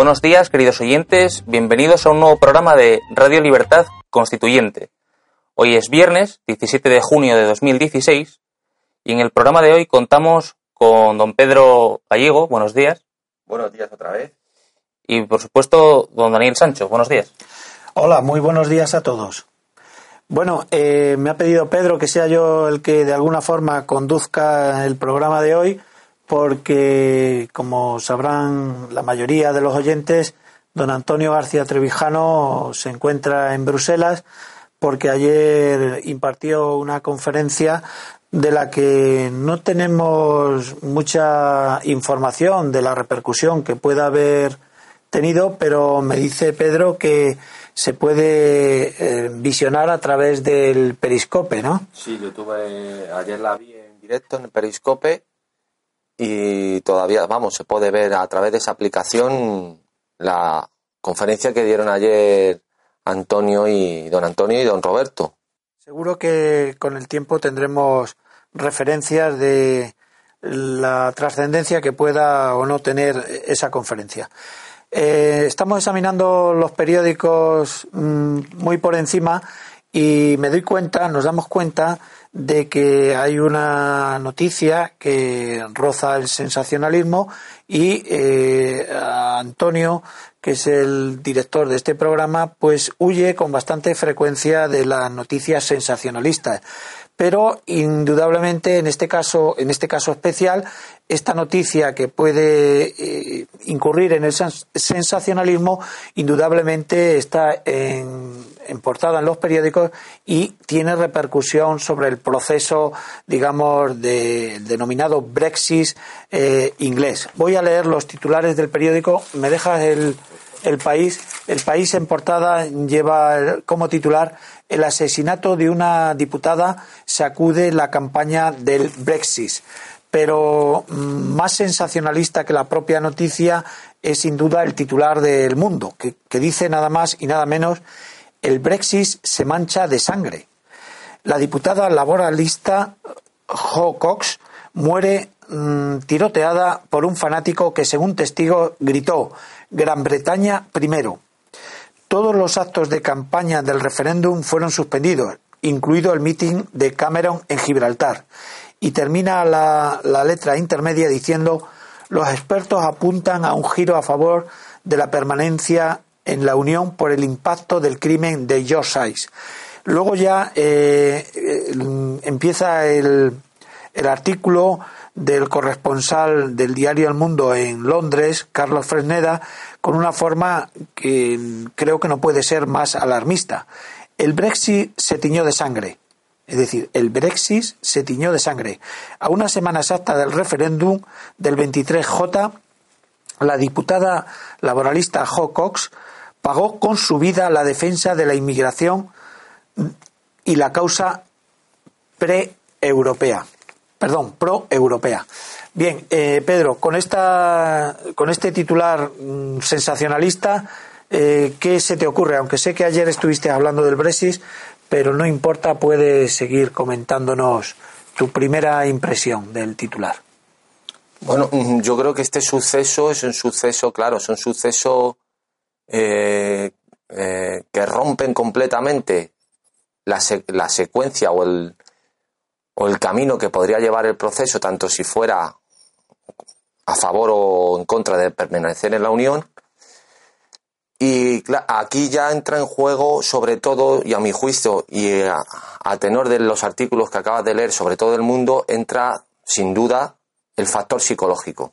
Buenos días, queridos oyentes. Bienvenidos a un nuevo programa de Radio Libertad Constituyente. Hoy es viernes, 17 de junio de 2016, y en el programa de hoy contamos con don Pedro Gallego. Buenos días. Buenos días otra vez. Y por supuesto, don Daniel Sancho. Buenos días. Hola, muy buenos días a todos. Bueno, eh, me ha pedido Pedro que sea yo el que de alguna forma conduzca el programa de hoy porque, como sabrán la mayoría de los oyentes, don Antonio García Trevijano se encuentra en Bruselas porque ayer impartió una conferencia de la que no tenemos mucha información de la repercusión que pueda haber tenido, pero me dice Pedro que se puede eh, visionar a través del periscope, ¿no? Sí, yo tuve, ayer la vi en directo en el periscope y todavía, vamos, se puede ver a través de esa aplicación la conferencia que dieron ayer Antonio y don Antonio y don Roberto. Seguro que con el tiempo tendremos referencias de la trascendencia que pueda o no tener esa conferencia. Eh, estamos examinando los periódicos mm, muy por encima y me doy cuenta, nos damos cuenta de que hay una noticia que roza el sensacionalismo y eh, Antonio, que es el director de este programa, pues huye con bastante frecuencia de las noticias sensacionalistas. Pero indudablemente en este caso, en este caso especial, esta noticia que puede eh, incurrir en el sensacionalismo, indudablemente está en, portada en los periódicos y tiene repercusión sobre el proceso, digamos, de, denominado Brexit eh, inglés. Voy a leer los titulares del periódico. ¿Me dejas el, el país? El país en portada lleva como titular el asesinato de una diputada sacude la campaña del Brexit pero mm, más sensacionalista que la propia noticia es sin duda el titular del mundo, que, dice nada más y nada menos el Brexit se mancha de sangre. La diputada laboralista Jo Cox muere mm, tiroteada por un fanático que, según testigos, gritó Gran Bretaña primero. Todos los actos de campaña del referéndum fueron suspendidos, incluido el mitin de Cameron en Gibraltar y termina la, letra intermedia diciendo los expertos apuntan a un giro a favor de la permanencia en la Unión por el impacto del crimen de George Luego ya eh, eh, empieza el, el, artículo del corresponsal del diario El Mundo en Londres, Carlos Fresneda, con una forma que creo que no puede ser más alarmista. El Brexit se tiñó de sangre. Es decir, el Brexit se tiñó de sangre. A una semana exacta del referéndum del 23J, la diputada laboralista Jo Cox pagó con su vida la defensa de la inmigración y la causa pre-europea. Perdón, pro-europea. Bien, eh, Pedro, con, esta, con este titular mm, sensacionalista, eh, ¿qué se te ocurre? Aunque sé que ayer estuviste hablando del Brexit, pero no importa, puedes seguir comentándonos tu primera impresión del titular. Bueno, mm, yo creo que este suceso es un suceso, claro, es un suceso eh, eh, que rompen completamente la, la secuencia o el, o el camino que podría llevar el proceso, tanto si fuera a favor o en contra de permanecer en la Unión. Y aquí ya entra en juego, sobre todo, y a mi juicio, y a, a tenor de los artículos que acabas de leer, sobre todo el mundo, entra sin duda el factor psicológico.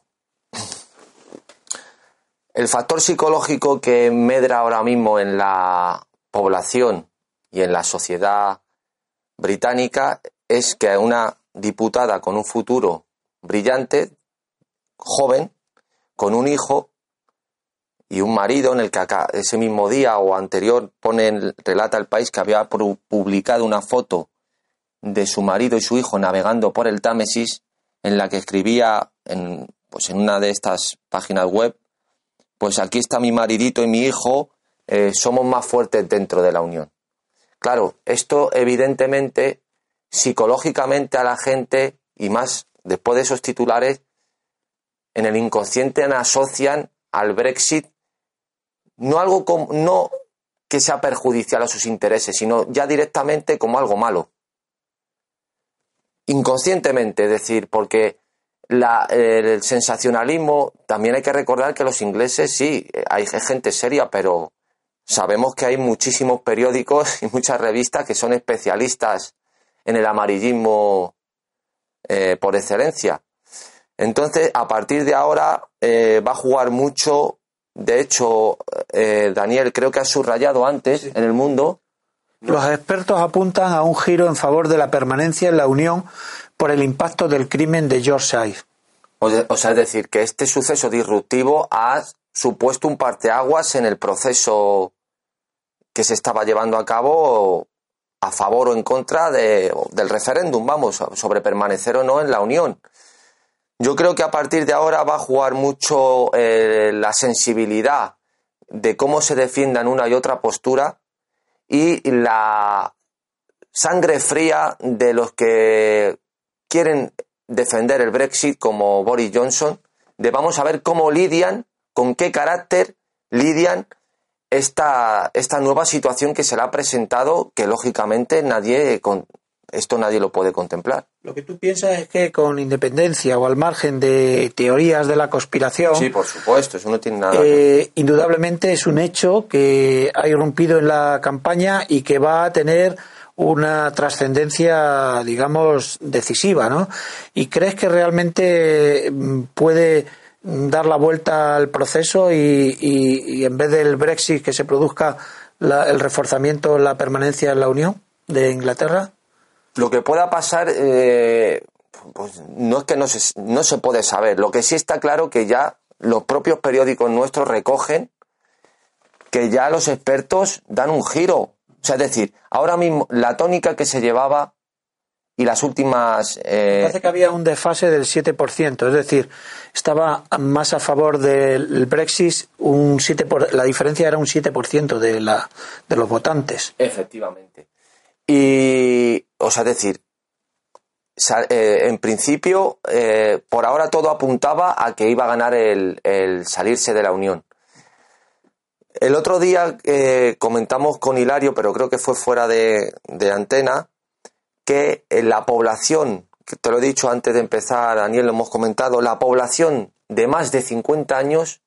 El factor psicológico que medra ahora mismo en la población y en la sociedad británica es que una diputada con un futuro brillante, joven, con un hijo y un marido en el que ese mismo día o anterior pone relata el país que había publicado una foto de su marido y su hijo navegando por el Támesis en la que escribía en, pues en una de estas páginas web, pues aquí está mi maridito y mi hijo, eh, somos más fuertes dentro de la Unión. Claro, esto evidentemente psicológicamente a la gente y más después de esos titulares en el inconsciente asocian al Brexit no algo como, no que sea perjudicial a sus intereses, sino ya directamente como algo malo inconscientemente, es decir, porque el sensacionalismo, también hay que recordar que los ingleses sí, hay gente seria, pero sabemos que hay muchísimos periódicos y muchas revistas que son especialistas en el amarillismo eh, por excelencia. Entonces, a partir de ahora eh, va a jugar mucho. De hecho, eh, Daniel, creo que ha subrayado antes en el mundo los expertos apuntan a un giro en favor de la permanencia en la Unión por el impacto del crimen de Yorkshire. O, sea, es decir, que este suceso disruptivo ha supuesto un parteaguas en el proceso que se estaba llevando a cabo a favor o en contra del referéndum, vamos, sobre permanecer o no en la Unión. Yo creo que a partir de ahora va a jugar mucho eh, la sensibilidad de cómo se defiendan una y otra postura y la sangre fría de los que quieren defender el Brexit como Boris Johnson, de vamos a ver cómo lidian, con qué carácter lidian esta, esta nueva situación que se le ha presentado, que lógicamente nadie, esto nadie lo puede contemplar. Lo que tú piensas es que con independencia o al margen de teorías de la conspiración. Sí, por supuesto, eso no tiene nada. Eh, indudablemente es un hecho que ha irrumpido en la campaña y que va a tener una trascendencia, digamos, decisiva, ¿no? ¿Y crees que realmente mm, puede dar la vuelta al proceso y, en vez del Brexit que se produzca el reforzamiento, la permanencia en la Unión de Inglaterra? Lo que pueda pasar, eh, pues no es que no se, no se puede saber. Lo que sí está claro que ya los propios periódicos nuestros recogen que ya los expertos dan un giro. O sea, es decir, ahora mismo la tónica que se llevaba y las últimas... Eh... Parece que había un desfase del 7%, es decir, estaba más a favor del Brexit, un 7 por... la diferencia era un 7% de, la, de los votantes. Efectivamente. Y, o sea, decir, eh, en principio, eh, por ahora todo apuntaba a que iba a ganar el, salirse de la Unión. El otro día eh, comentamos con Hilario, pero creo que fue fuera de, antena, que la población, que te lo he dicho antes de empezar, Daniel, lo hemos comentado, la población de más de 50 años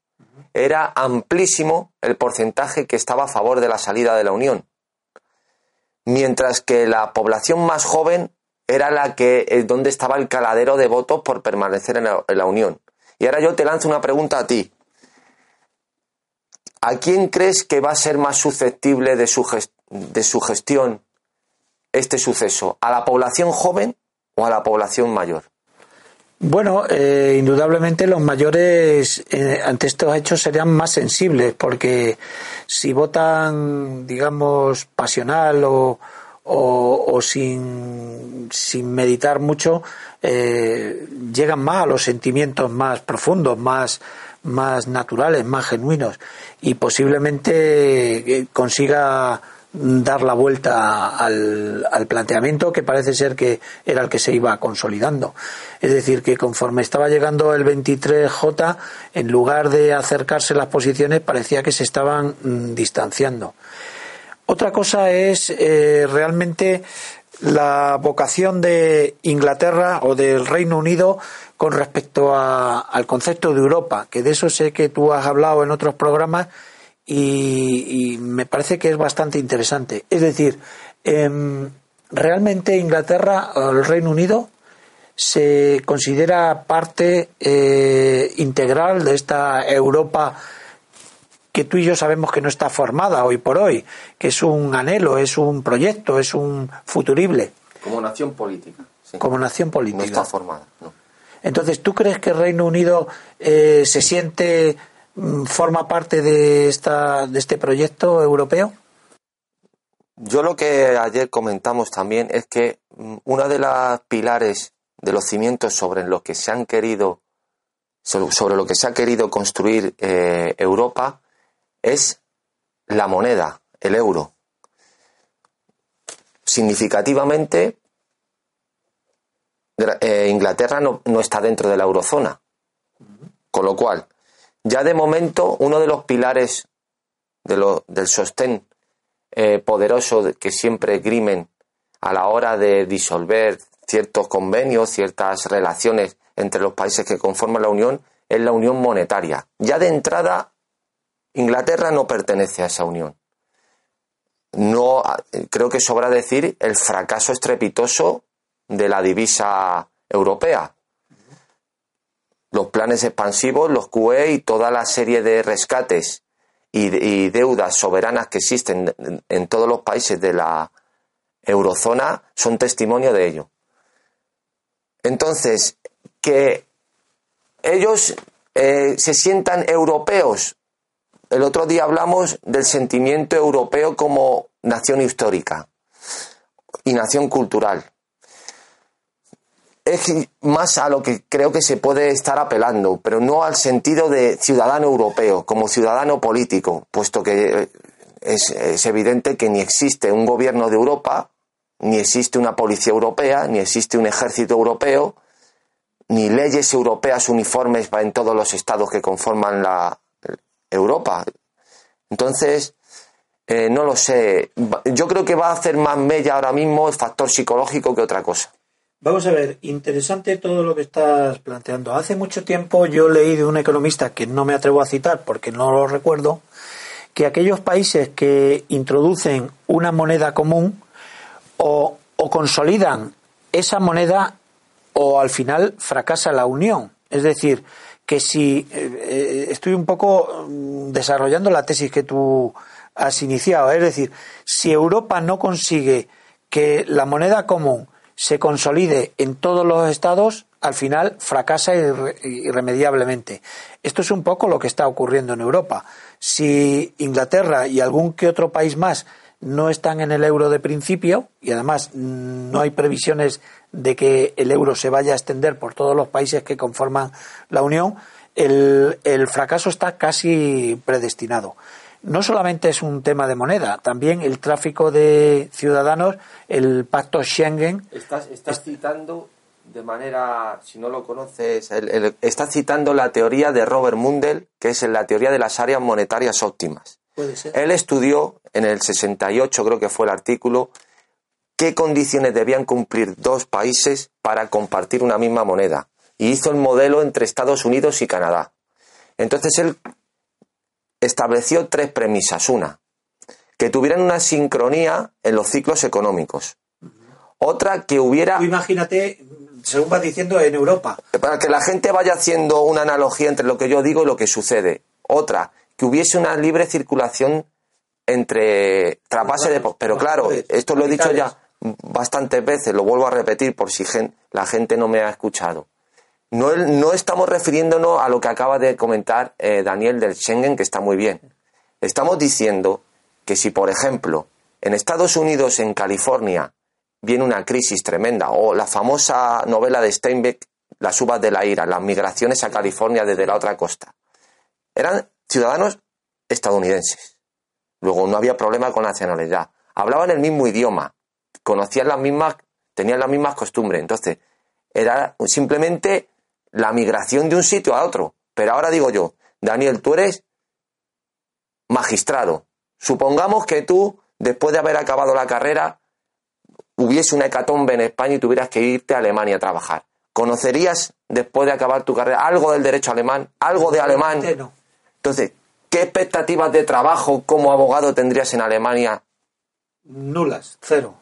era amplísimo el porcentaje que estaba a favor de la salida de la Unión mientras que la población más joven era la que es donde estaba el caladero de votos por permanecer en la, Unión. Y ahora yo te lanzo una pregunta a ti. ¿A quién crees que va a ser más susceptible de su, de su gestión este suceso? ¿A la población joven o a la población mayor? Bueno, eh, indudablemente los mayores eh, ante estos hechos serían más sensibles porque si votan, digamos, pasional o, o, sin, sin, meditar mucho, eh, llegan más a los sentimientos más profundos, más, más naturales, más genuinos y posiblemente consiga dar la vuelta al, al, planteamiento que parece ser que era el que se iba consolidando. Es decir, que conforme estaba llegando el 23J, en lugar de acercarse las posiciones, parecía que se estaban mm, distanciando. Otra cosa es eh, realmente la vocación de Inglaterra o del Reino Unido con respecto al concepto de Europa, que de eso sé que tú has hablado en otros programas y, me parece que es bastante interesante. Es decir, em, realmente Inglaterra o el Reino Unido se considera parte eh, integral de esta Europa que tú y yo sabemos que no está formada hoy por hoy, que es un anhelo, es un proyecto, es un futurible. Como nación política. Como nación política. No está formada. Entonces, ¿tú crees que el Reino Unido eh, se siente, mm, forma parte de, esta, de este proyecto europeo? Yo lo que ayer comentamos también es que mm, una de las pilares de los cimientos sobre los que se han querido sobre lo que se ha querido construir eh, Europa es la moneda, el euro. Significativamente, Inglaterra no, está dentro de la eurozona. Con lo cual, ya de momento, uno de los pilares del sostén eh, poderoso que siempre grimen a la hora de disolver ciertos convenios, ciertas relaciones entre los países que conforman la Unión, es la unión monetaria. Ya de entrada Inglaterra no pertenece a esa unión. No, creo que sobra decir el fracaso estrepitoso de la divisa europea. Los planes expansivos, los QE y toda la serie de rescates y, deudas soberanas que existen en todos los países de la eurozona son testimonio de ello. Entonces, que ellos eh, se sientan europeos el otro día hablamos del sentimiento europeo como nación histórica y nación cultural. Es más a lo que creo que se puede estar apelando, pero no al sentido de ciudadano europeo, como ciudadano político, puesto que es, es evidente que ni existe un gobierno de Europa, ni existe una policía europea, ni existe un ejército europeo, ni leyes europeas uniformes en todos los estados que conforman la, Europa. Entonces, eh, no lo sé. Yo creo que va a hacer más mella ahora mismo el factor psicológico que otra cosa. Vamos a ver, interesante todo lo que estás planteando. Hace mucho tiempo yo leí de un economista que no me atrevo a citar porque no lo recuerdo, que aquellos países que introducen una moneda común o, o consolidan esa moneda o al final fracasa la unión. Es decir, que si eh, eh, estoy un poco mm, desarrollando la tesis que tú has iniciado, es decir, si Europa no consigue que la moneda común se consolide en todos los estados, al final fracasa irremediablemente. Esto es un poco lo que está ocurriendo en Europa. Si Inglaterra y algún que otro país más no están en el euro de principio y además no hay previsiones de que el euro se vaya a extender por todos los países que conforman la Unión, el, fracaso está casi predestinado. No solamente es un tema de moneda, también el tráfico de ciudadanos, el pacto Schengen. Estás, citando de manera, si no lo conoces, estás citando la teoría de Robert Mundell, que es la teoría de las áreas monetarias óptimas. Él estudió en el 68, creo que fue el artículo, qué condiciones debían cumplir dos países para compartir una misma moneda. Y hizo el modelo entre Estados Unidos y Canadá. Entonces él estableció tres premisas. Una, que tuvieran una sincronía en los ciclos económicos. Otra, que hubiera... imagínate, según vas diciendo, en Europa. Para que la gente vaya haciendo una analogía entre lo que yo digo y lo que sucede. Otra, que hubiese una libre circulación entre trasvase de... Pero claro, esto lo he dicho ya bastantes veces, lo vuelvo a repetir por si la gente no me ha escuchado. No, no estamos refiriéndonos a lo que acaba de comentar eh, Daniel del Schengen, que está muy bien. Estamos diciendo que si, por ejemplo, en Estados Unidos, en California, viene una crisis tremenda, o la famosa novela de Steinbeck, Las uvas de la ira, las migraciones a California desde la otra costa, eran ciudadanos estadounidenses. Luego no había problema con nacionalidad. hablaban el mismo idioma, conocían las mismas, tenían las mismas costumbres. Entonces, era simplemente la migración de un sitio a otro. Pero ahora digo yo, Daniel, tú eres magistrado. Supongamos que tú, después de haber acabado la carrera, hubiese una hecatombe en España y tuvieras que irte a Alemania a trabajar. ¿Conocerías, después de acabar tu carrera, algo del derecho alemán? ¿Algo de alemán? Entonces, ¿qué expectativas de trabajo como abogado tendrías en Alemania? Nulas, cero.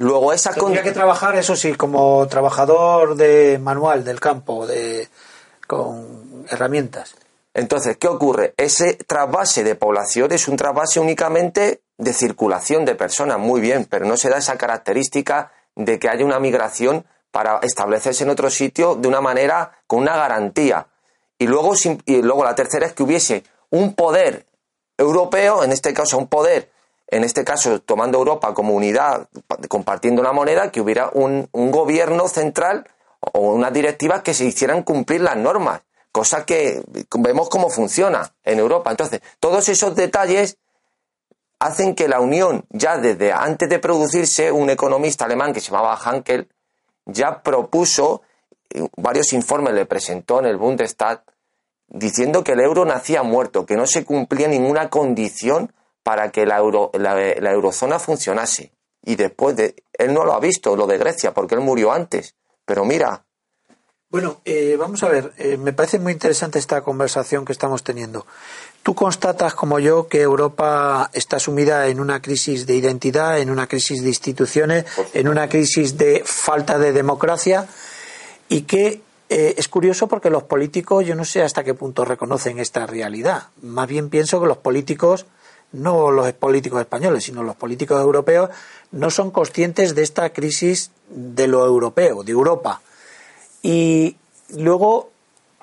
Luego esa Tendría que trabajar, eso sí, como trabajador de manual del campo, de con herramientas. Entonces, ¿qué ocurre? Ese trasvase de población es un trasvase únicamente de circulación de personas, muy bien, pero no se da esa característica de que haya una migración para establecerse en otro sitio de una manera con una garantía. Y luego, y luego la tercera es que hubiese un poder europeo, en este caso un poder, en este caso tomando Europa como unidad, compartiendo una moneda, que hubiera un, un gobierno central o unas directivas que se hicieran cumplir las normas cosa que vemos cómo funciona en Europa. Entonces, todos esos detalles hacen que la Unión, ya desde antes de producirse, un economista alemán que se llamaba Hankel, ya propuso, eh, varios informes le presentó en el Bundestag, diciendo que el euro nacía muerto, que no se cumplía ninguna condición para que la, euro, la eurozona funcionase. Y después de, él no lo ha visto, lo de Grecia, porque él murió antes. Pero mira, bueno, eh, vamos a ver, eh, me parece muy interesante esta conversación que estamos teniendo. Tú constatas, como yo, que Europa está sumida en una crisis de identidad, en una crisis de instituciones, en una crisis de falta de democracia y que eh, es curioso porque los políticos, yo no sé hasta qué punto reconocen esta realidad. Más bien pienso que los políticos, no los políticos españoles, sino los políticos europeos, no son conscientes de esta crisis de lo europeo, de Europa y luego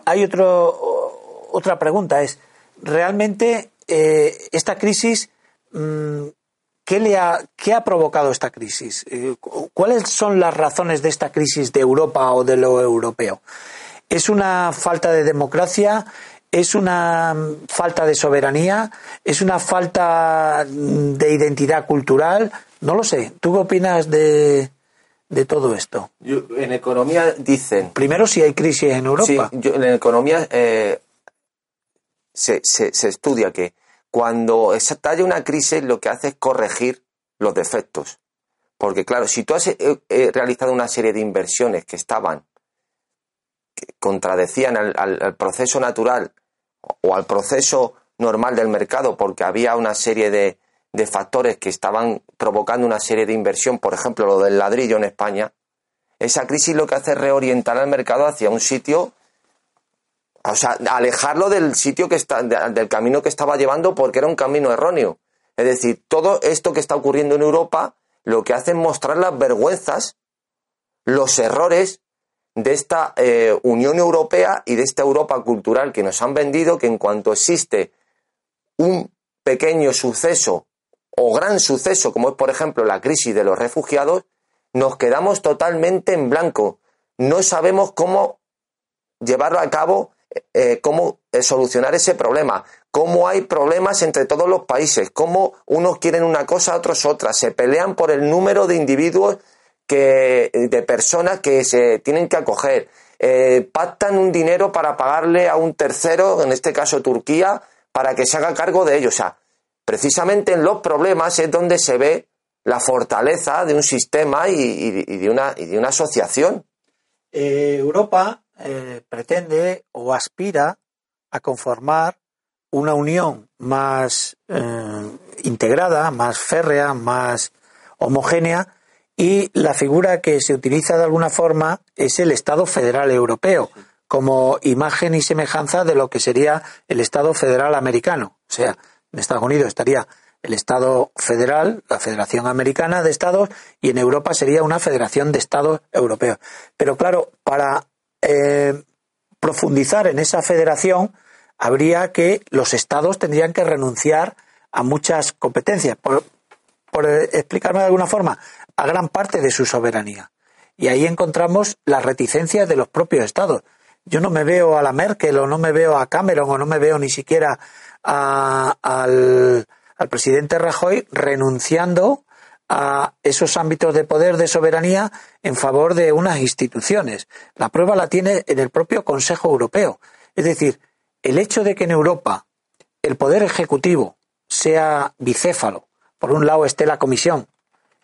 hay otro, otra pregunta, es, ¿realmente eh, esta crisis, mm, ¿qué, le ha, ¿qué ha provocado esta crisis? Eh, ¿Cuáles son las razones de esta crisis de Europa o de lo europeo? ¿Es una falta de democracia? ¿Es una falta de soberanía? ¿Es una falta de identidad cultural? No lo sé. ¿Tú qué opinas de, de todo esto? en economía dicen. Primero, si hay crisis en Europa. Sí, en economía eh, se, se, estudia que cuando estalla una crisis lo que hace es corregir los defectos. Porque, claro, si tú has eh, eh, realizado una serie de inversiones que estaban, que contradecían al proceso natural o al proceso normal del mercado, porque había una serie de, de factores que estaban provocando una serie de inversión, por ejemplo, lo del ladrillo en España, esa crisis lo que hace es reorientar al mercado hacia un sitio, o sea, alejarlo del sitio que está, del camino que estaba llevando porque era un camino erróneo. Es decir, todo esto que está ocurriendo en Europa lo que hace es mostrar las vergüenzas, los errores de esta eh, Unión Europea y de esta Europa cultural que nos han vendido, que en cuanto existe un pequeño suceso o gran suceso, como es por ejemplo la crisis de los refugiados, nos quedamos totalmente en blanco. No sabemos cómo llevarlo a cabo, eh, cómo eh, solucionar ese problema, cómo hay problemas entre todos los países, cómo unos quieren una cosa, otros otra, se pelean por el número de individuos que, de personas que se tienen que acoger, eh, pactan un dinero para pagarle a un tercero, en este caso Turquía, para que se haga cargo de ellos. O sea, precisamente en los problemas es donde se ve la fortaleza de un sistema y, de, una, de, una, asociación. Eh, Europa eh, pretende o aspira a conformar una unión más eh, integrada, más férrea, más homogénea y la figura que se utiliza de alguna forma es el Estado federal europeo como imagen y semejanza de lo que sería el Estado federal americano. O sea, en Estados Unidos estaría el Estado federal, la Federación Americana de Estados, y en Europa sería una Federación de Estados Europeos. Pero claro, para eh, profundizar en esa federación, habría que los Estados tendrían que renunciar a muchas competencias, por, por explicarme de alguna forma, a gran parte de su soberanía. Y ahí encontramos las reticencias de los propios Estados. Yo no me veo a la Merkel o no me veo a Cameron o no me veo ni siquiera al, al presidente Rajoy renunciando a esos ámbitos de poder de soberanía en favor de unas instituciones. La prueba la tiene en el propio Consejo Europeo. Es decir, el hecho de que en Europa el poder ejecutivo sea bicéfalo, por un lado esté la Comisión,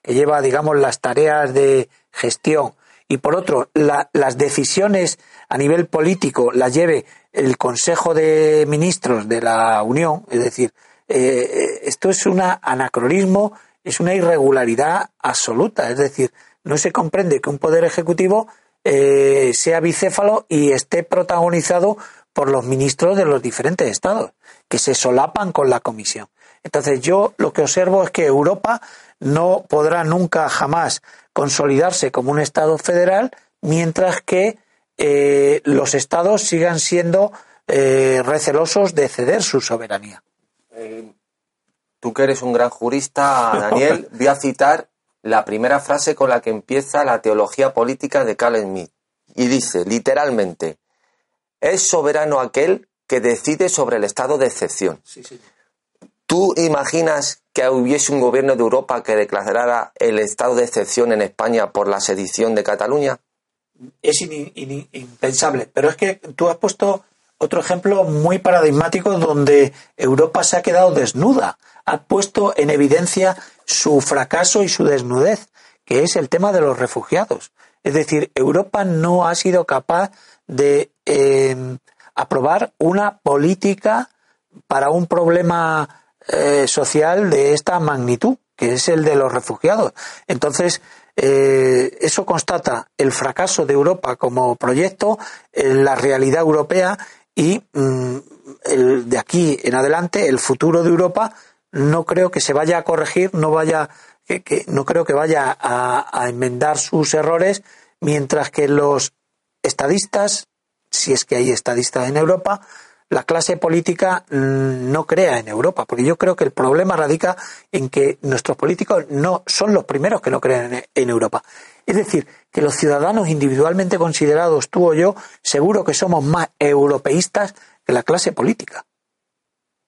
que lleva, digamos, las tareas de gestión, y por otro, las decisiones a nivel político las lleve el Consejo de Ministros de la Unión, es decir, eh, esto es un anacronismo, es una irregularidad absoluta, es decir, no se comprende que un poder ejecutivo eh, sea bicéfalo y esté protagonizado por los ministros de los diferentes estados, que se solapan con la Comisión. Entonces yo lo que observo es que Europa no podrá nunca jamás consolidarse como un Estado federal, mientras que eh, los Estados sigan siendo eh, recelosos de ceder su soberanía. Eh, tú que eres un gran jurista, Daniel, voy a citar la primera frase con la que empieza la teología política de Carl Smith. Y dice, literalmente, es soberano aquel que decide sobre el estado de excepción. ¿Tú imaginas que hubiese un gobierno de Europa que declarara el estado de excepción en España por la sedición de Cataluña? Es impensable. Pero es que tú has puesto otro ejemplo muy paradigmático donde Europa se ha quedado desnuda. Ha puesto en evidencia su fracaso y su desnudez, que es el tema de los refugiados. Es decir, Europa no ha sido capaz de eh, aprobar una política para un problema eh, social de esta magnitud, que es el de los refugiados. Entonces, eh, eso constata el fracaso de Europa como proyecto, la realidad europea y mm, el, de aquí en adelante el futuro de Europa no creo que se vaya a corregir, no vaya que, no creo que vaya a enmendar sus errores, mientras que los estadistas, si es que hay estadistas en Europa, la clase política no crea en Europa, porque yo creo que el problema radica en que nuestros políticos no son los primeros que no creen en Europa. Es decir, que los ciudadanos individualmente considerados, tú o yo, seguro que somos más europeístas que la clase política.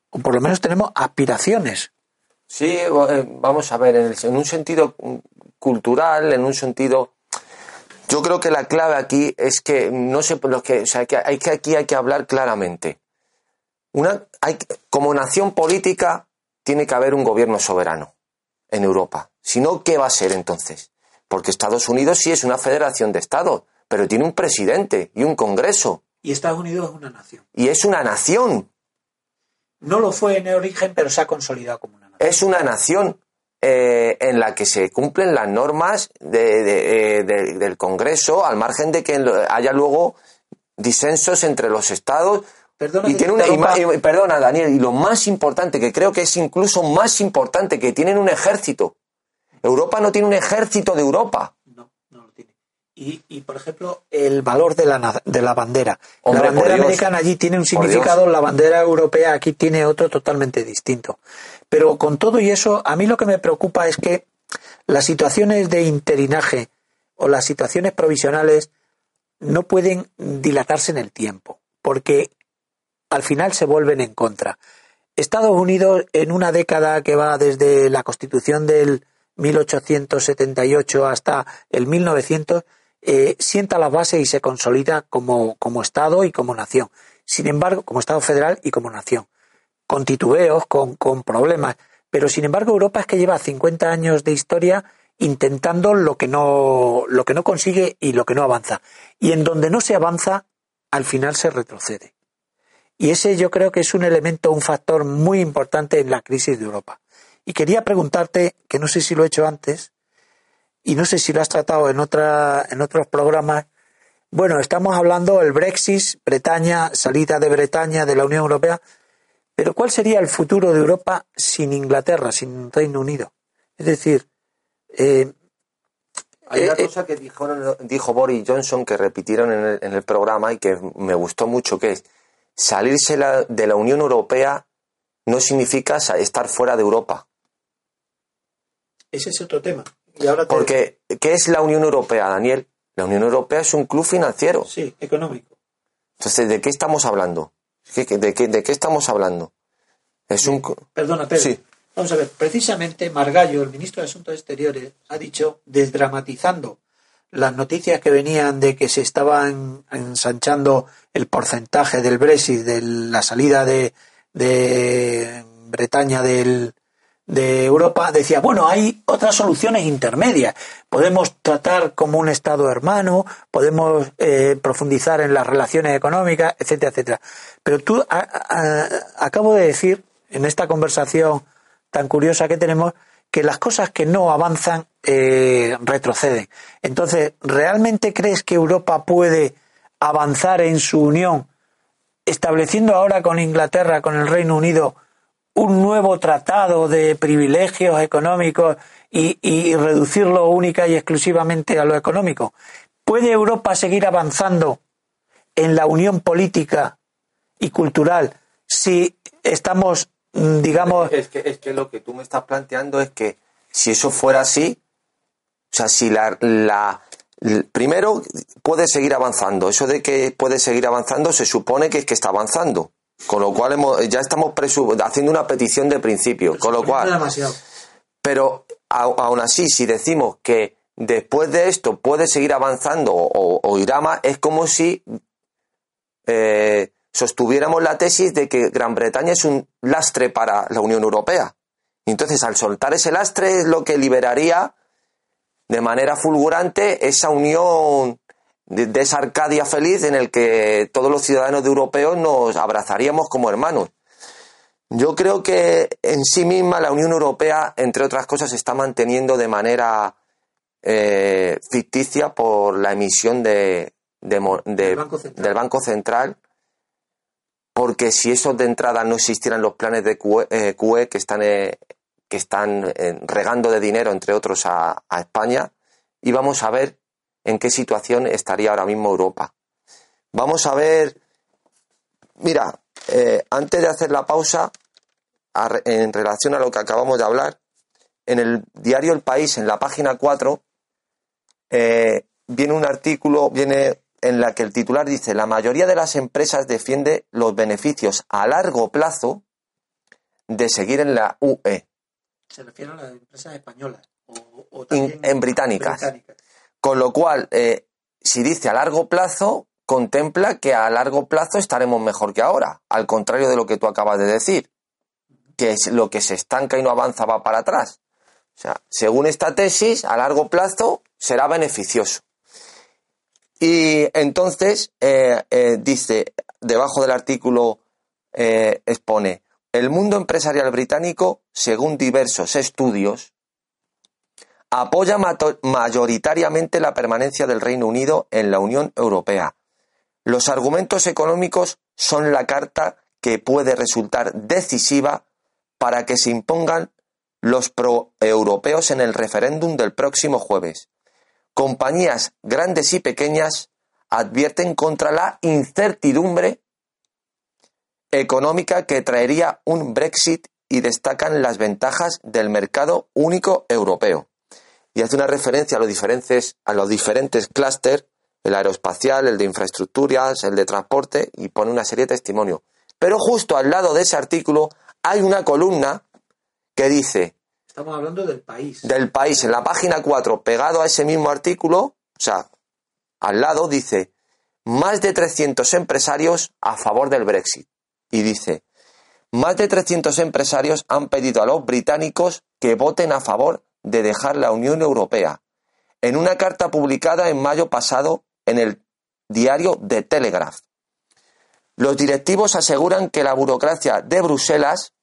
O por lo menos tenemos aspiraciones. Sí, eh, vamos a ver, en un sentido cultural, en un sentido yo creo que la clave aquí es que no sé lo que, o sea, que hay que aquí hay que hablar claramente. Una, hay, como nación política tiene que haber un gobierno soberano en Europa. Si no, ¿qué va a ser entonces? Porque Estados Unidos sí es una federación de estados, pero tiene un presidente y un congreso. Y Estados Unidos es una nación. Y es una nación. No lo fue en origen, pero se ha consolidado como una nación. Es una nación. Eh, en la que se cumplen las normas eh, del Congreso, al margen de que haya luego disensos entre los estados. Perdona, y tiene una, perdona, Daniel, y lo más importante, que creo que es incluso más importante, que tienen un ejército. Europa no tiene un ejército de Europa. No, no lo tiene. Y, por ejemplo, el valor de la, de la bandera. la bandera americana allí tiene un significado, la bandera europea aquí tiene otro totalmente distinto. Pero con todo y eso, a mí lo que me preocupa es que las situaciones de interinaje o las situaciones provisionales no pueden dilatarse en el tiempo, porque al final se vuelven en contra. Estados Unidos, en una década que va desde la Constitución del 1878 hasta el 1900, eh, sienta la base y se consolida como, como Estado y como nación. Sin embargo, como Estado federal y como nación con titubeos, con, con problemas. Pero sin embargo, Europa es que lleva 50 años de historia intentando lo que no, lo que no consigue y lo que no avanza. Y en donde no se avanza, al final se retrocede. Y ese yo creo que es un elemento, un factor muy importante en la crisis de Europa. Y quería preguntarte, que no sé si lo he hecho antes, y no sé si lo has tratado en, otra, en otros programas. Bueno, estamos hablando del Brexit, Bretaña, salida de Bretaña de la Unión Europea. Pero ¿cuál sería el futuro de Europa sin Inglaterra, sin Reino Unido? Es decir, eh, hay una eh, cosa que dijo, dijo, Boris Johnson que repitieron en el, programa y que me gustó mucho, que es salirse de la Unión Europea no significa estar fuera de Europa. Ese es otro tema. Porque, ¿qué es la Unión Europea, Daniel? La Unión Europea es un club financiero. Sí, económico. Entonces, ¿de qué estamos hablando? ¿De qué, de qué estamos hablando? Es un... Perdona, Pedro. Sí. Vamos a ver, precisamente Margallo, el ministro de Asuntos Exteriores, ha dicho, desdramatizando las noticias que venían de que se estaban ensanchando el porcentaje del Brexit, de la salida de, de Bretaña del, de Europa, decía, bueno, hay otras soluciones intermedias. Podemos tratar como un Estado hermano, podemos eh, profundizar en las relaciones económicas, etcétera, etcétera. Pero tú acabo de decir, en esta conversación tan curiosa que tenemos, que las cosas que no avanzan eh, retroceden. Entonces, ¿realmente crees que Europa puede avanzar en su unión, estableciendo ahora con Inglaterra, con el Reino Unido, un nuevo tratado de privilegios económicos y, y reducirlo única y exclusivamente a lo económico? ¿Puede Europa seguir avanzando en la unión política y cultural si estamos digamos... Es que, es que lo que tú me estás planteando es que si eso fuera así, o sea, si la, la, primero puede seguir avanzando. Eso de que puede seguir avanzando se supone que es que está avanzando. Con lo cual ya estamos haciendo una petición de principio. con lo cual. Pero aún así, si decimos que después de esto puede seguir avanzando o, irá más, es como si eh, sostuviéramos la tesis de que Gran Bretaña es un lastre para la Unión Europea. Y entonces, al soltar ese lastre es lo que liberaría de manera fulgurante esa unión de, esa Arcadia feliz en el que todos los ciudadanos europeos nos abrazaríamos como hermanos. Yo creo que en sí misma la Unión Europea, entre otras cosas, se está manteniendo de manera eh, ficticia por la emisión de, del Banco Central porque si esos de entrada no existieran los planes de QE, eh, que están, eh, que están eh, regando de dinero, entre otros, a, España, íbamos a ver en qué situación estaría ahora mismo Europa. Vamos a ver, mira, antes de hacer la pausa, en relación a lo que acabamos de hablar, en el diario El País, en la página 4, viene un artículo, viene en la que el titular dice la mayoría de las empresas defiende los beneficios a largo plazo de seguir en la UE. Se refiere a las empresas españolas o, también en británicas. Con lo cual, eh, si dice a largo plazo, contempla que a largo plazo estaremos mejor que ahora, al contrario de lo que tú acabas de decir, que es lo que se estanca y no avanza va para atrás. O sea, según esta tesis, a largo plazo será beneficioso. Y entonces eh, eh, dice, debajo del artículo eh, expone, el mundo empresarial británico, según diversos estudios, apoya mayoritariamente la permanencia del Reino Unido en la Unión Europea. Los argumentos económicos son la carta que puede resultar decisiva para que se impongan los pro-europeos en el referéndum del próximo jueves compañías grandes y pequeñas advierten contra la incertidumbre económica que traería un Brexit y destacan las ventajas del mercado único europeo. Y hace una referencia a los diferentes, a los diferentes clústeres, el aeroespacial, el de infraestructuras, el de transporte, y pone una serie de testimonios. Pero justo al lado de ese artículo hay una columna que dice Estamos hablando del país. Del país. En la página 4, pegado a ese mismo artículo, o sea, al lado dice, más de 300 empresarios a favor del Brexit. Y dice, más de 300 empresarios han pedido a los británicos que voten a favor de dejar la Unión Europea. En una carta publicada en mayo pasado en el diario The Telegraph. Los directivos aseguran que la burocracia de Bruselas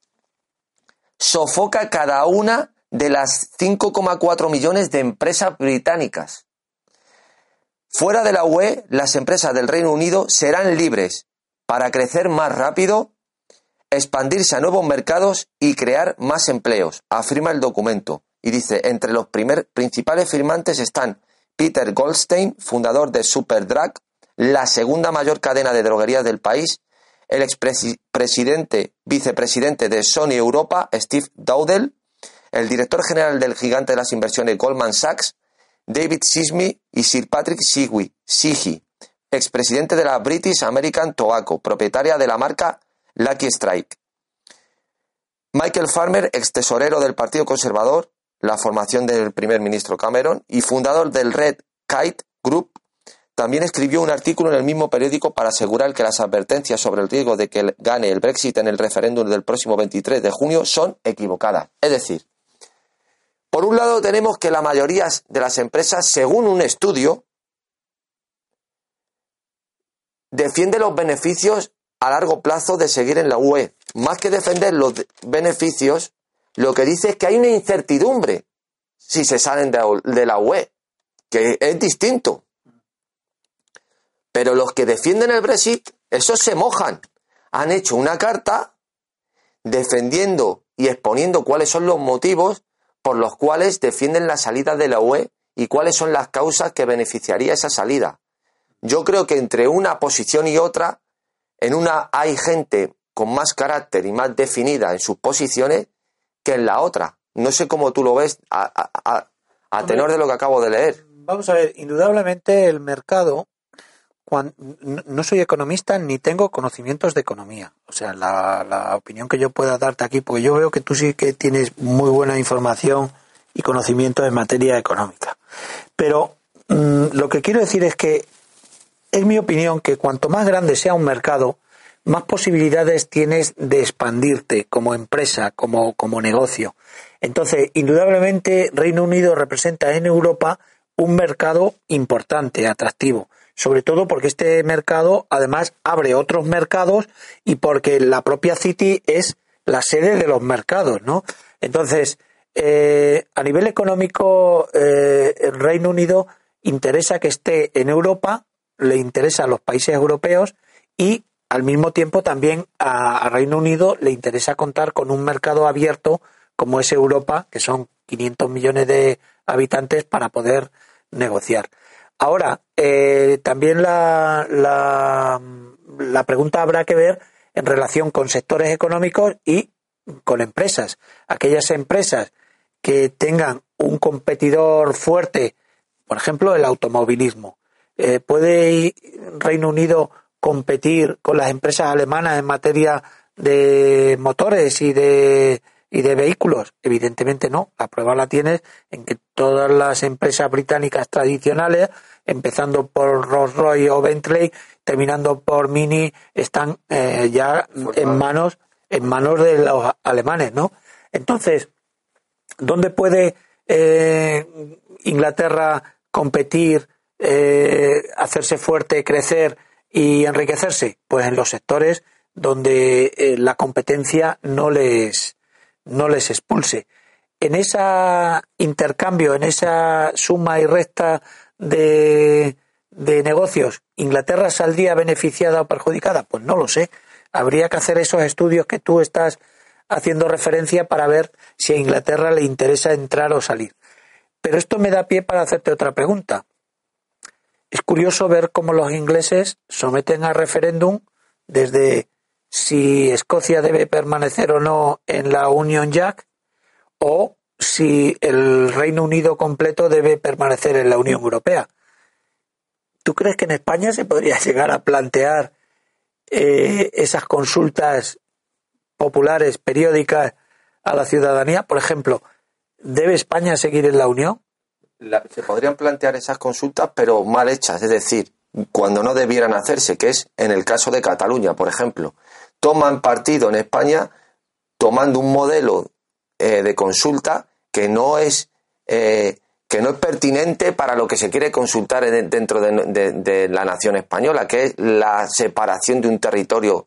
sofoca cada una de las 5,4 millones de empresas británicas. Fuera de la UE, las empresas del Reino Unido serán libres para crecer más rápido, expandirse a nuevos mercados y crear más empleos, afirma el documento. Y dice, entre los primer, principales firmantes están Peter Goldstein, fundador de Superdrug, la segunda mayor cadena de droguerías del país, el expresidente, vicepresidente de Sony Europa, Steve Dowdell, el director general del gigante de las inversiones Goldman Sachs, David Sismy y Sir Patrick Sihi, expresidente de la British American Tobacco, propietaria de la marca Lucky Strike. Michael Farmer, ex tesorero del Partido Conservador, la formación del primer ministro Cameron y fundador del Red Kite Group, también escribió un artículo en el mismo periódico para asegurar que las advertencias sobre el riesgo de que gane el Brexit en el referéndum del próximo 23 de junio son equivocadas. Es decir, por un lado tenemos que la mayoría de las empresas, según un estudio, defiende los beneficios a largo plazo de seguir en la UE. Más que defender los beneficios, lo que dice es que hay una incertidumbre si se salen de la UE, que es distinto. Pero los que defienden el Brexit, esos se mojan. Han hecho una carta defendiendo y exponiendo cuáles son los motivos por los cuales defienden la salida de la UE y cuáles son las causas que beneficiaría esa salida. Yo creo que entre una posición y otra, en una hay gente con más carácter y más definida en sus posiciones que en la otra. No sé cómo tú lo ves a, tenor de lo que acabo de leer. Vamos a ver, indudablemente el mercado no soy economista ni tengo conocimientos de economía. O sea, la, opinión que yo pueda darte aquí, porque yo veo que tú sí que tienes muy buena información y conocimiento en materia económica. Pero mm, lo que quiero decir es que es mi opinión que cuanto más grande sea un mercado, más posibilidades tienes de expandirte como empresa, como, como negocio. Entonces, indudablemente, Reino Unido representa en Europa un mercado importante, atractivo sobre todo porque este mercado además abre otros mercados y porque la propia City es la sede de los mercados, ¿no? Entonces, eh, a nivel económico, eh, el Reino Unido interesa que esté en Europa, le interesa a los países europeos y al mismo tiempo también a, a Reino Unido le interesa contar con un mercado abierto como es Europa, que son 500 millones de habitantes para poder negociar. Ahora, eh, también la, la, pregunta habrá que ver en relación con sectores económicos y con empresas. Aquellas empresas que tengan un competidor fuerte, por ejemplo, el automovilismo. Eh, ¿Puede Reino Unido competir con las empresas alemanas en materia de motores y de y de vehículos? Evidentemente no. La prueba la tienes en que todas las empresas británicas tradicionales, empezando por Rolls Royce o Bentley, terminando por Mini, están eh, ya en manos en manos de los alemanes, ¿no? Entonces, ¿dónde puede eh, Inglaterra competir, eh, hacerse fuerte, crecer y enriquecerse? Pues en los sectores donde la competencia no les no les expulse. En ese intercambio, en esa suma y resta de, de negocios, ¿Inglaterra saldría beneficiada o perjudicada? Pues no lo sé. Habría que hacer esos estudios que tú estás haciendo referencia para ver si a Inglaterra le interesa entrar o salir. Pero esto me da pie para hacerte otra pregunta. Es curioso ver cómo los ingleses someten a referéndum desde si Escocia debe permanecer o no en la Union Jack o si el Reino Unido completo debe permanecer en la Unión Europea. ¿Tú crees que en España se podría llegar a plantear eh, esas consultas populares, periódicas a la ciudadanía? Por ejemplo, ¿debe España seguir en la Unión? se podrían plantear esas consultas, pero mal hechas, es decir, cuando no debieran hacerse, que es en el caso de Cataluña, por ejemplo toman partido en España tomando un modelo eh, de consulta que no es eh, que no es pertinente para lo que se quiere consultar dentro de, la nación española, que es la separación de un territorio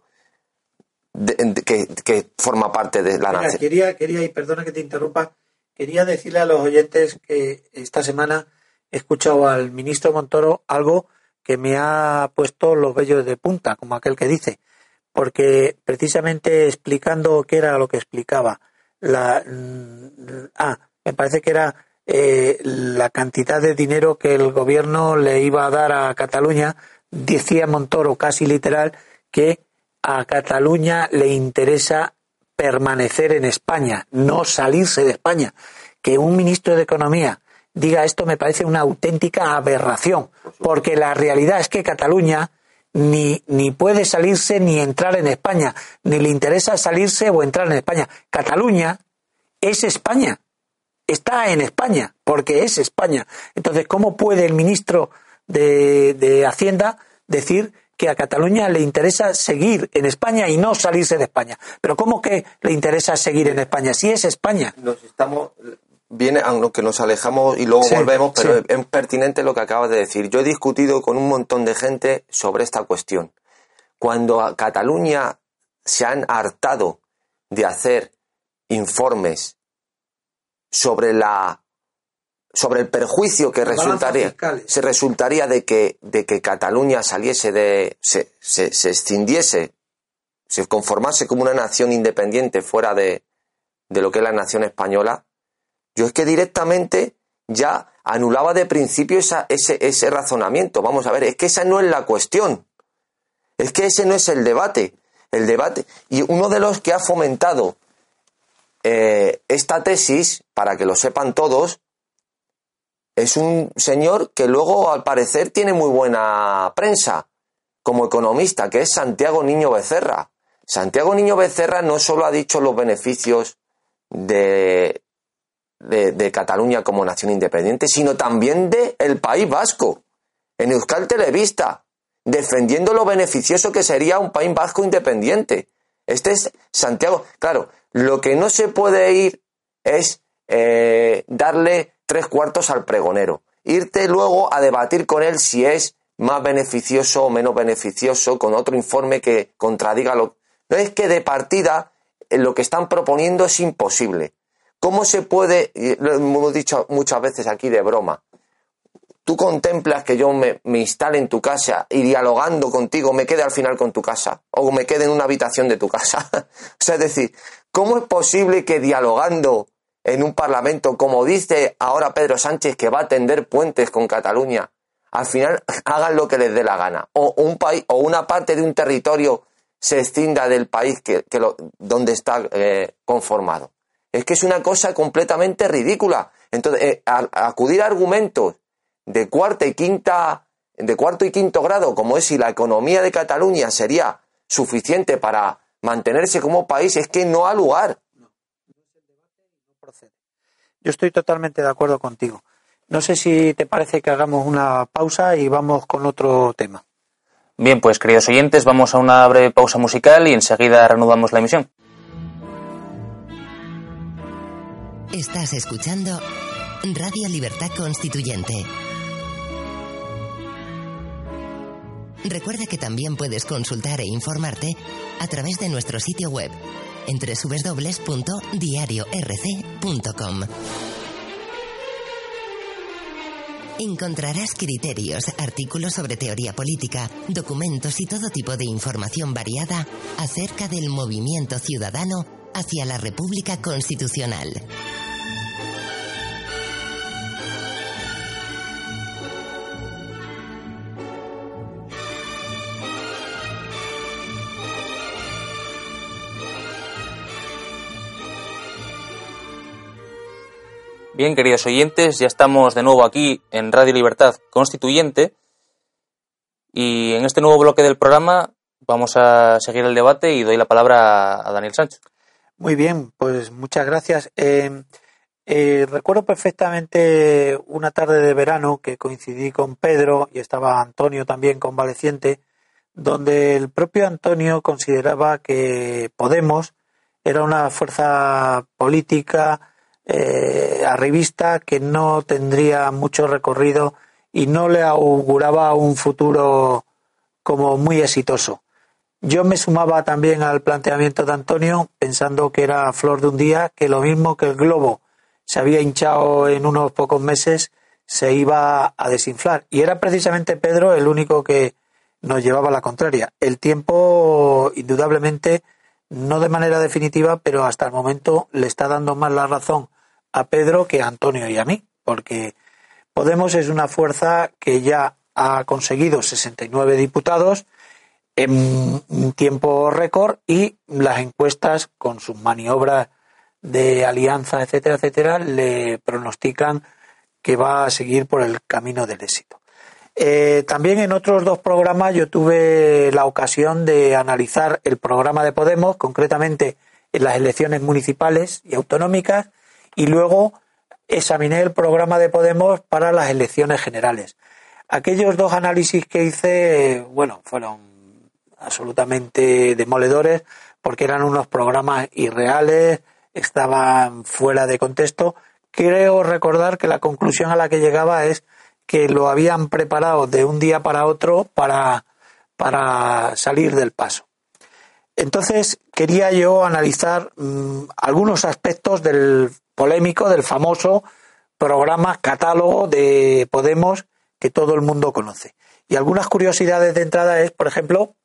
que, forma parte de la nación. Quería, quería, y perdona que te interrumpa, quería decirle a los oyentes que esta semana he escuchado al ministro Montoro algo que me ha puesto los vellos de punta, como aquel que dice porque precisamente explicando qué era lo que explicaba, la, mm, ah, me parece que era eh, la cantidad de dinero que el gobierno le iba a dar a Cataluña, decía Montoro casi literal que a Cataluña le interesa permanecer en España, no salirse de España. Que un ministro de Economía diga esto me parece una auténtica aberración, porque la realidad es que Cataluña ni, ni puede salirse ni entrar en España, ni le interesa salirse o entrar en España. Cataluña es España, está en España, porque es España. Entonces, ¿cómo puede el ministro de, de Hacienda decir que a Cataluña le interesa seguir en España y no salirse de España. Pero ¿cómo que le interesa seguir en España? Si es España. Nos estamos viene, aunque nos alejamos y luego volvemos, pero es pertinente lo que acabas de decir. Yo he discutido con un montón de gente sobre esta cuestión. Cuando a Cataluña se han hartado de hacer informes sobre la sobre el perjuicio que resultaría se resultaría de que de que Cataluña saliese de se, se, se extindiese se conformase como una nación independiente fuera de, de lo que es la nación española yo es que directamente ya anulaba de principio ese, ese razonamiento. Vamos a ver, es que esa no es la cuestión. Es que ese no es el debate. El debate. Y uno de los que ha fomentado eh, esta tesis, para que lo sepan todos, es un señor que luego, al parecer, tiene muy buena prensa como economista, que es Santiago Niño Becerra. Santiago Niño Becerra no solo ha dicho los beneficios de, de, Cataluña como nación independiente, sino también de el País Vasco, en Euskal Televista, defendiendo lo beneficioso que sería un País Vasco independiente. Este es Santiago. Claro, lo que no se puede ir es eh, darle tres cuartos al pregonero. Irte luego a debatir con él si es más beneficioso o menos beneficioso con otro informe que contradiga lo. No es que de partida eh, lo que están proponiendo es imposible. ¿Cómo se puede, lo hemos dicho muchas veces aquí de broma, tú contemplas que yo me, instale en tu casa y dialogando contigo me quede al final con tu casa o me quede en una habitación de tu casa? o sea, es decir, ¿cómo es posible que dialogando en un parlamento, como dice ahora Pedro Sánchez, que va a tender puentes con Cataluña, al final hagan lo que les dé la gana? O un país, o una parte de un territorio se extinda del país que, donde está eh, conformado. Es que es una cosa completamente ridícula. Entonces, eh, acudir a argumentos de cuarta y quinta, de cuarto y quinto grado, como es si la economía de Cataluña sería suficiente para mantenerse como país, es que no ha lugar. Yo estoy totalmente de acuerdo contigo. No sé si te parece que hagamos una pausa y vamos con otro tema. Bien, pues queridos oyentes, vamos a una breve pausa musical y enseguida reanudamos la emisión. Estás escuchando Radio Libertad Constituyente. Recuerda que también puedes consultar e informarte a través de nuestro sitio web en www.diariorc.com. Encontrarás criterios, artículos sobre teoría política, documentos y todo tipo de información variada acerca del movimiento ciudadano hacia la República Constitucional. Bien, queridos oyentes, ya estamos de nuevo aquí en Radio Libertad Constituyente y en este nuevo bloque del programa vamos a seguir el debate y doy la palabra a Daniel Sánchez. Muy bien, pues muchas gracias. Eh, eh, recuerdo perfectamente una tarde de verano que coincidí con Pedro y estaba Antonio también convaleciente, donde el propio Antonio consideraba que Podemos era una fuerza política eh, arribista que no tendría mucho recorrido y no le auguraba un futuro como muy exitoso. Yo me sumaba también al planteamiento de Antonio pensando que era flor de un día, que lo mismo que el globo se había hinchado en unos pocos meses, se iba a desinflar. Y era precisamente Pedro el único que nos llevaba la contraria. El tiempo, indudablemente, no de manera definitiva, pero hasta el momento le está dando más la razón a Pedro que a Antonio y a mí, porque Podemos es una fuerza que ya ha conseguido 69 diputados en un tiempo récord y las encuestas con sus maniobras de alianza, etcétera, etcétera, le pronostican que va a seguir por el camino del éxito. Eh, también en otros dos programas yo tuve la ocasión de analizar el programa de Podemos, concretamente en las elecciones municipales y autonómicas, y luego examiné el programa de Podemos para las elecciones generales. Aquellos dos análisis que hice, bueno, fueron absolutamente demoledores porque eran unos programas irreales, estaban fuera de contexto. Creo recordar que la conclusión a la que llegaba es que lo habían preparado de un día para otro para, para salir del paso. Entonces quería yo analizar mm, algunos aspectos del polémico, del famoso programa catálogo de Podemos que todo el mundo conoce. Y algunas curiosidades de entrada es, por ejemplo,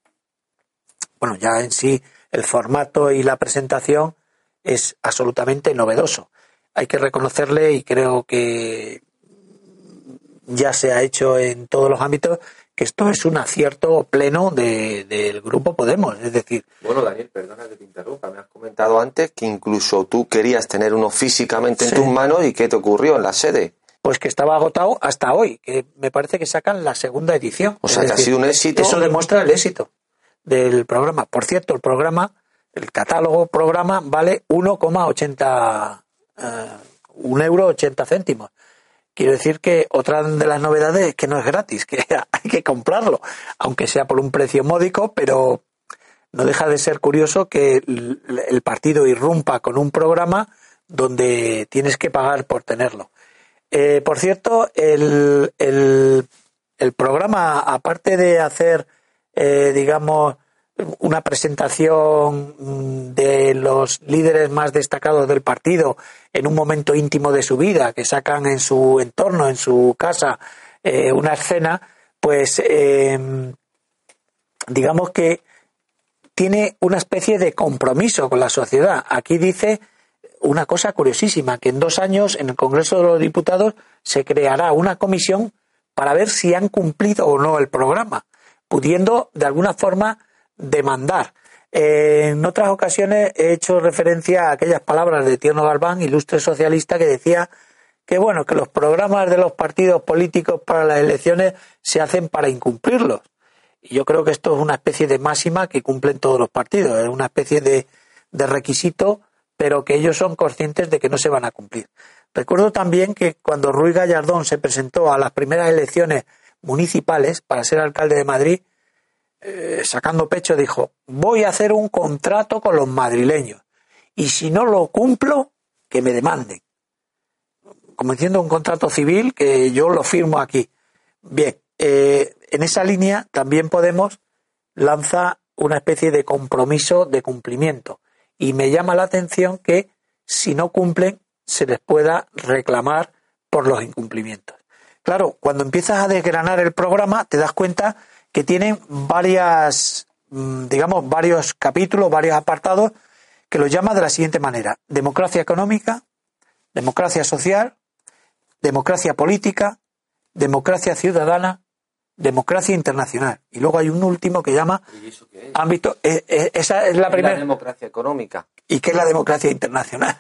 bueno, ya en sí el formato y la presentación es absolutamente novedoso. Hay que reconocerle y creo que ya se ha hecho en todos los ámbitos, esto es un acierto pleno del grupo Podemos. Es decir. Bueno, Daniel, perdona que te interrumpa. Me has comentado antes que incluso tú querías tener uno físicamente en tus manos y ¿qué te ocurrió en la sede? Pues que estaba agotado hasta hoy, que me parece que sacan la segunda edición. O sea, que ha sido un éxito. Eso demuestra el éxito del programa. Por cierto, el programa, el catálogo programa vale 1,80 eh, un euro 80 céntimos. Quiero decir que otra de las novedades es que no es gratis, que hay que comprarlo, aunque sea por un precio módico, pero no deja de ser curioso que el partido irrumpa con un programa donde tienes que pagar por tenerlo. Eh, por cierto, el, el, el, programa, aparte de hacer, eh, digamos, una presentación mm, de los líderes más destacados del partido en un momento íntimo de su vida, que sacan en su entorno, en su casa, eh, una escena, pues em, digamos que tiene una especie de compromiso con la sociedad. Aquí dice una cosa curiosísima, que en dos años en el Congreso de los Diputados se creará una comisión para ver si han cumplido o no el programa, pudiendo de alguna forma demandar. Eh, en otras ocasiones he hecho referencia a aquellas palabras de Tierno Galván, ilustre socialista, que decía que bueno, que los programas de los partidos políticos para las elecciones se hacen para incumplirlos. Y yo creo que esto es una especie de máxima que cumplen todos los partidos, es una especie de, de requisito, pero que ellos son conscientes de que no se van a cumplir. Recuerdo también que cuando Ruiz Gallardón se presentó a las primeras elecciones municipales para ser alcalde de Madrid, eh, sacando pecho, dijo, voy a hacer un contrato con los madrileños y si no lo cumplo, que me demanden. Como diciendo un contrato civil que yo lo firmo aquí. Bien, eh, en esa línea también Podemos lanza una especie de compromiso de cumplimiento y me llama la atención que si no cumplen se les pueda reclamar por los incumplimientos. Claro, cuando empiezas a desgranar el programa te das cuenta que tienen varias, mm, digamos, varios capítulos, varios apartados que los llama de la siguiente manera. Democracia económica, democracia social, democracia política, democracia ciudadana, democracia internacional. Y luego hay un último que llama ámbito. Eh, eh, esa es la primera. democracia económica. ¿Y qué es la democracia internacional?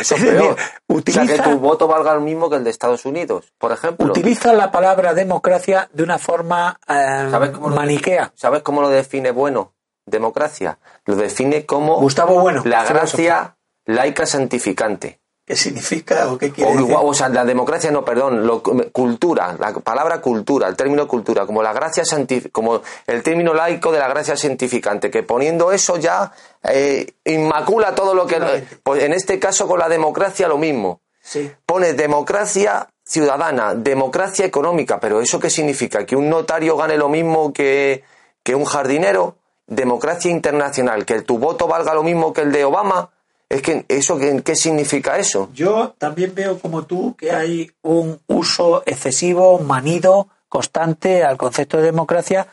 Eso es peor. utiliza, que tu voto valga lo mismo que el de Estados Unidos, por ejemplo. Utiliza la palabra democracia de una forma eh, maniquea. ¿Sabes cómo lo define bueno? Democracia. Lo define como Gustavo Bueno, la gracia laica santificante. ¿Qué significa o qué quiere decir? O sea, la democracia, no, perdón, lo, cultura, la palabra cultura, el término cultura, como la gracia como el término laico de la gracia santificante, que poniendo eso ya eh, inmacula todo lo que... Pues en este caso con la democracia lo mismo. Sí. Pone democracia ciudadana, democracia económica, pero ¿eso qué significa? ¿Que un notario gane lo mismo que, que un jardinero? Democracia internacional, que tu voto valga lo mismo que el de Obama es que eso ¿qué, significa eso? Yo también veo como tú que hay un uso excesivo, manido, constante al concepto de democracia,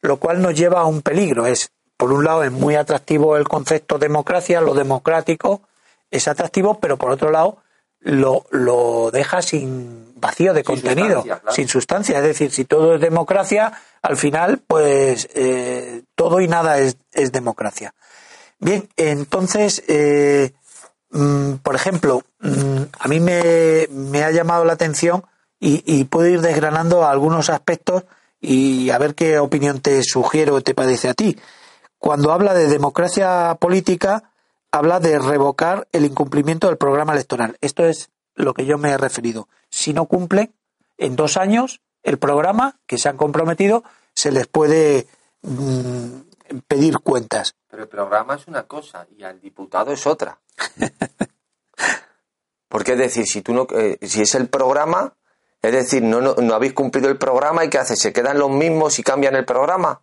lo cual nos lleva a un peligro. Es, por un lado, es muy atractivo el concepto democracia, lo democrático es atractivo, pero por otro lado lo, lo deja sin vacío de contenido, sin sustancia. Es decir, si todo es democracia, al final, pues eh, todo y nada es, es democracia. Bien, entonces, eh, mm, por ejemplo, mm, a mí me, ha llamado la atención y, puedo ir desgranando algunos aspectos y a ver qué opinión te sugiero o te parece a ti. Cuando habla de democracia política, habla de revocar el incumplimiento del programa electoral. Esto es lo que yo me he referido. Si no cumplen en dos años el programa que se han comprometido, se les puede mm, pedir cuentas. Pero el programa es una cosa y al diputado es otra. Porque es decir, si tú no, eh, si es el programa, es decir, no, no, no habéis cumplido el programa y qué hace, se quedan los mismos y cambian el programa.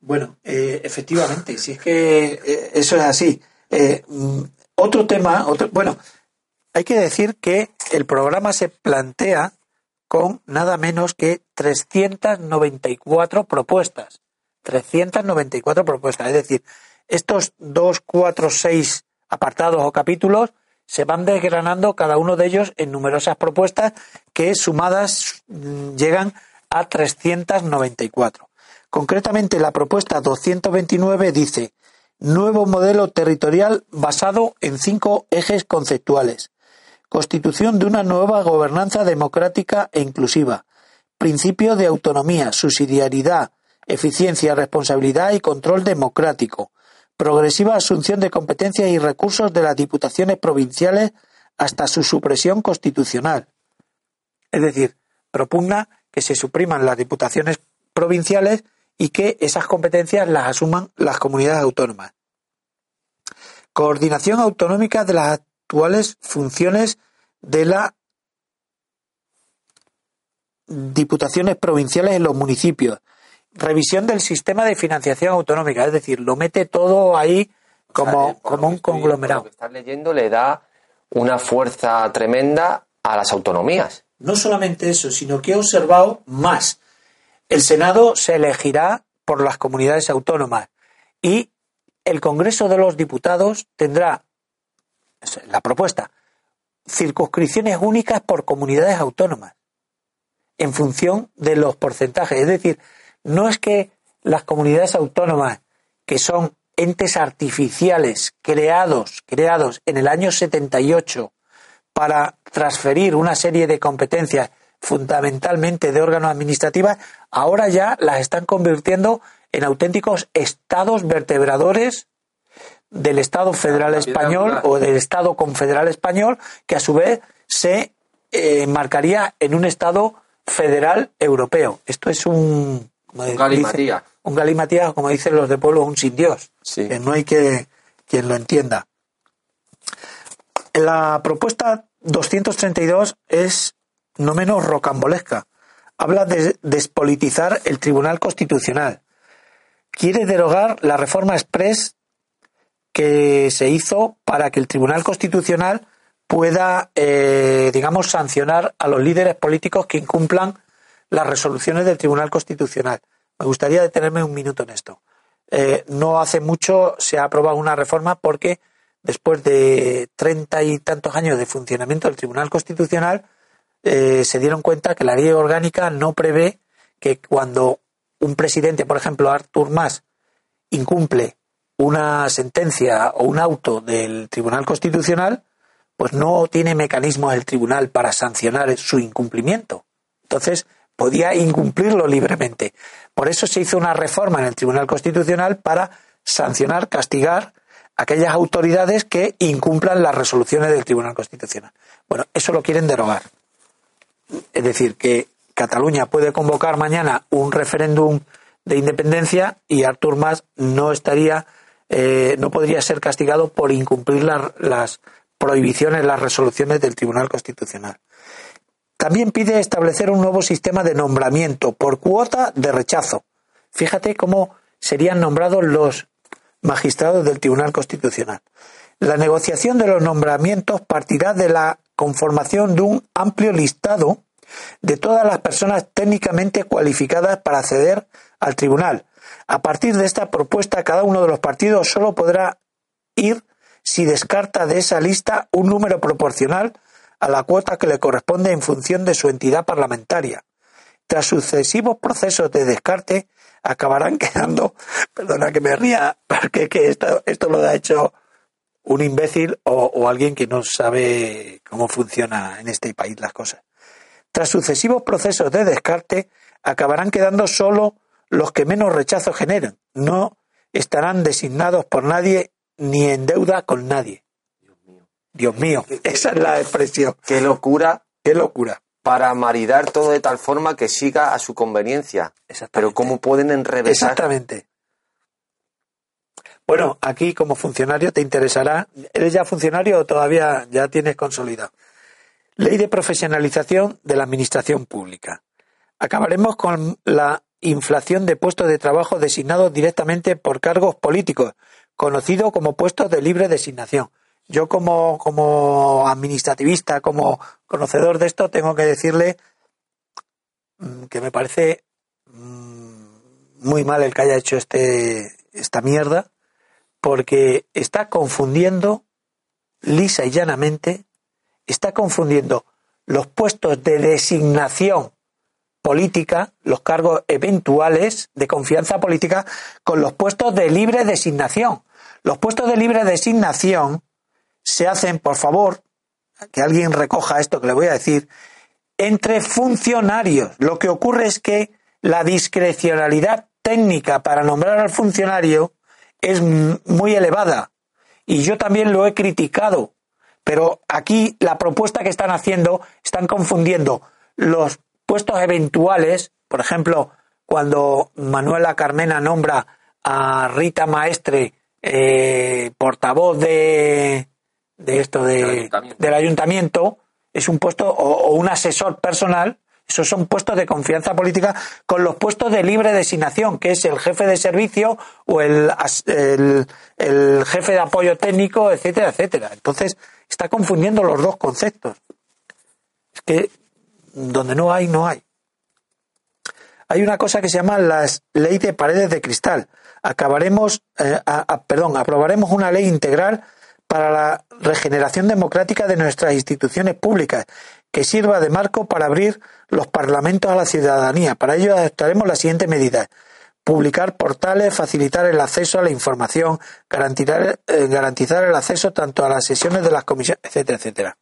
Bueno, eh, efectivamente, si es que eh, eso es así. Eh, mm, otro tema, otro, bueno, hay que decir que el programa se plantea con nada menos que 394 propuestas. 394 propuestas. Es decir, estos dos, cuatro, seis apartados o capítulos se van desgranando cada uno de ellos en numerosas propuestas que sumadas mm, llegan a 394. Concretamente, la propuesta 229 dice nuevo modelo territorial basado en cinco ejes conceptuales. Constitución de una nueva gobernanza democrática e inclusiva. Principio de autonomía, subsidiariedad, eficiencia, responsabilidad y control democrático. Progresiva asunción de competencias y recursos de las diputaciones provinciales hasta su supresión constitucional. Es decir, propugna que se supriman las diputaciones provinciales y que esas competencias las asuman las comunidades autónomas. Coordinación autonómica de las actuales funciones de las diputaciones provinciales en los municipios. Revisión del sistema de financiación autonómica, es decir, lo mete todo ahí como, O sea, por como un estoy- conglomerado. Lo que estás leyendo le da una fuerza tremenda a las autonomías. No solamente eso, sino que he observado más. El Senado se elegirá por las comunidades autónomas y el Congreso de los Diputados tendrá la propuesta circunscripciones únicas por comunidades autónomas en función de los porcentajes. Es decir, no es que las comunidades autónomas, que son entes artificiales creados, creados en el año 78 para transferir una serie de competencias fundamentalmente de órganos administrativos, ahora ya las están convirtiendo en auténticos estados vertebradores del Estado federal español o del Estado confederal español, que a su vez se eh, enmarcaría en un Estado federal europeo. Esto es un... como dice- galimatías. un galimatías, como dicen los de pueblo, un sin Dios. Sí. Que no hay que quien lo entienda. La propuesta 232 es no menos rocambolesca. Habla de despolitizar el Tribunal Constitucional. Quiere derogar la reforma express que se hizo para que el Tribunal Constitucional pueda, eh, digamos, sancionar a los líderes políticos que incumplan las resoluciones del Tribunal Constitucional. Me gustaría detenerme un minuto en esto. Eh, no hace mucho se ha aprobado una reforma porque después de treinta y tantos años de funcionamiento del Tribunal Constitucional eh, se dieron cuenta que la ley orgánica no prevé que cuando un presidente, por ejemplo, Artur Mas, incumple una sentencia o un auto del Tribunal Constitucional, pues no tiene mecanismos el tribunal para sancionar su incumplimiento. Entonces, podía incumplirlo libremente. Por eso se hizo una reforma en el Tribunal Constitucional para sancionar, castigar aquellas autoridades que incumplan las resoluciones del Tribunal Constitucional. Bueno, eso lo quieren derogar. Es decir, que Cataluña puede convocar mañana un referéndum de independencia y Artur Mas no estaría, eh, no podría ser castigado por incumplir la- las prohibiciones, las resoluciones del Tribunal Constitucional. También pide establecer un nuevo sistema de nombramiento por cuota de rechazo. Fíjate cómo serían nombrados los magistrados del Tribunal Constitucional. La negociación de los nombramientos partirá de la conformación de un amplio listado de todas las personas técnicamente cualificadas para acceder al tribunal. A partir de esta propuesta, cada uno de los partidos solo podrá ir si descarta de esa lista un número proporcional a la cuota que le corresponde en función de su entidad parlamentaria. Tras sucesivos procesos de descarte, acabarán quedando, perdona que me ría, porque que esto, esto lo ha hecho un imbécil o, alguien que no sabe cómo funciona en este país las cosas. Tras sucesivos procesos de descarte, acabarán quedando solo los que menos rechazo generen. No estarán designados por nadie ni en deuda con nadie. Dios mío, esa es la expresión. Qué locura Qué locura. para maridar todo de tal forma que siga a su conveniencia. Exactamente. Pero cómo pueden enrevesar. Exactamente. Bueno, aquí como funcionario te interesará. ¿Eres ya funcionario o todavía ya tienes consolidado? Ley de profesionalización de la administración pública. Acabaremos con la inflación de puestos de trabajo designados directamente por cargos políticos, conocido como puestos de libre designación. Yo como, como administrativista, como conocedor de esto, tengo que decirle mm, que me parece mm, muy mal el que haya hecho este, esta mierda, porque está confundiendo lisa y llanamente, está confundiendo los puestos de designación política, los cargos eventuales de confianza política, con los puestos de libre designación. Los puestos de libre designación se hacen, por favor, que alguien recoja esto que le voy a decir, entre funcionarios. Lo que ocurre es que la discrecionalidad técnica para nombrar al funcionario es muy elevada. Y yo también lo he criticado. Pero aquí la propuesta que están haciendo, están confundiendo los puestos eventuales, por ejemplo, cuando Manuela Carmena nombra a Rita Maestre eh, portavoz de, de esto de, Del ayuntamiento. del ayuntamiento, es un puesto o, o un asesor personal, esos son puestos de confianza política con los puestos de libre designación, que es el jefe de servicio o el, el, el jefe de apoyo técnico, etcétera, etcétera. Entonces, está confundiendo los dos conceptos. Es que donde no hay, no hay. Hay una cosa que se llama la ley de paredes de cristal. Acabaremos, eh, a- a- perdón, aprobaremos una ley integral para la regeneración democrática de nuestras instituciones públicas, que sirva de marco para abrir los parlamentos a la ciudadanía. Para ello adoptaremos las siguientes medidas. Publicar portales, facilitar el acceso a la información, garantizar, eh, garantizar el acceso tanto a las sesiones de las comisiones, etcétera, etcétera.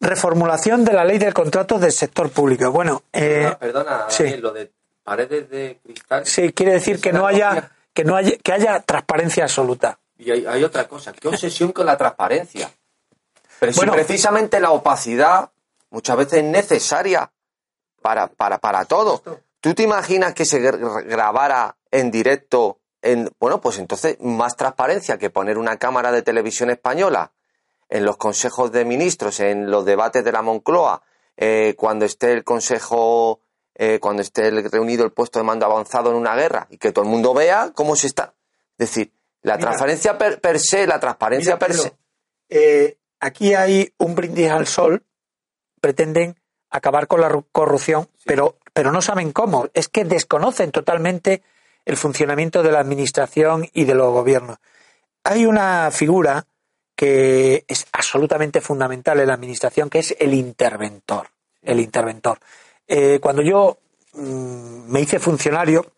Reformulación de la ley del contrato del sector público. Bueno, eh, perdona, sí. Daniel, lo de paredes de cristal. sí, quiere decir que no haya, que no haya, que haya transparencia absoluta. Y hay, hay otra cosa, qué obsesión con la transparencia. Pero si Bueno. precisamente la opacidad muchas veces es necesaria para, para, para todo. ¿Tú te imaginas que se gr- grabara en directo? En, bueno, pues entonces más transparencia que poner una cámara de televisión española en los consejos de ministros, en los debates de la Moncloa, eh, cuando esté el consejo, eh, cuando esté el- reunido el puesto de mando avanzado en una guerra y que todo el mundo vea cómo se está. Es decir, la Mira. transparencia per, per se, la transparencia Mira, per se. eh, aquí hay un brindis al sol, pretenden acabar con la ru- corrupción, pero, pero no saben cómo. Es que desconocen totalmente el funcionamiento de la administración y de los gobiernos. Hay una figura que es absolutamente fundamental en la administración, que es el interventor. El interventor. Eh, cuando yo mm, me hice funcionario,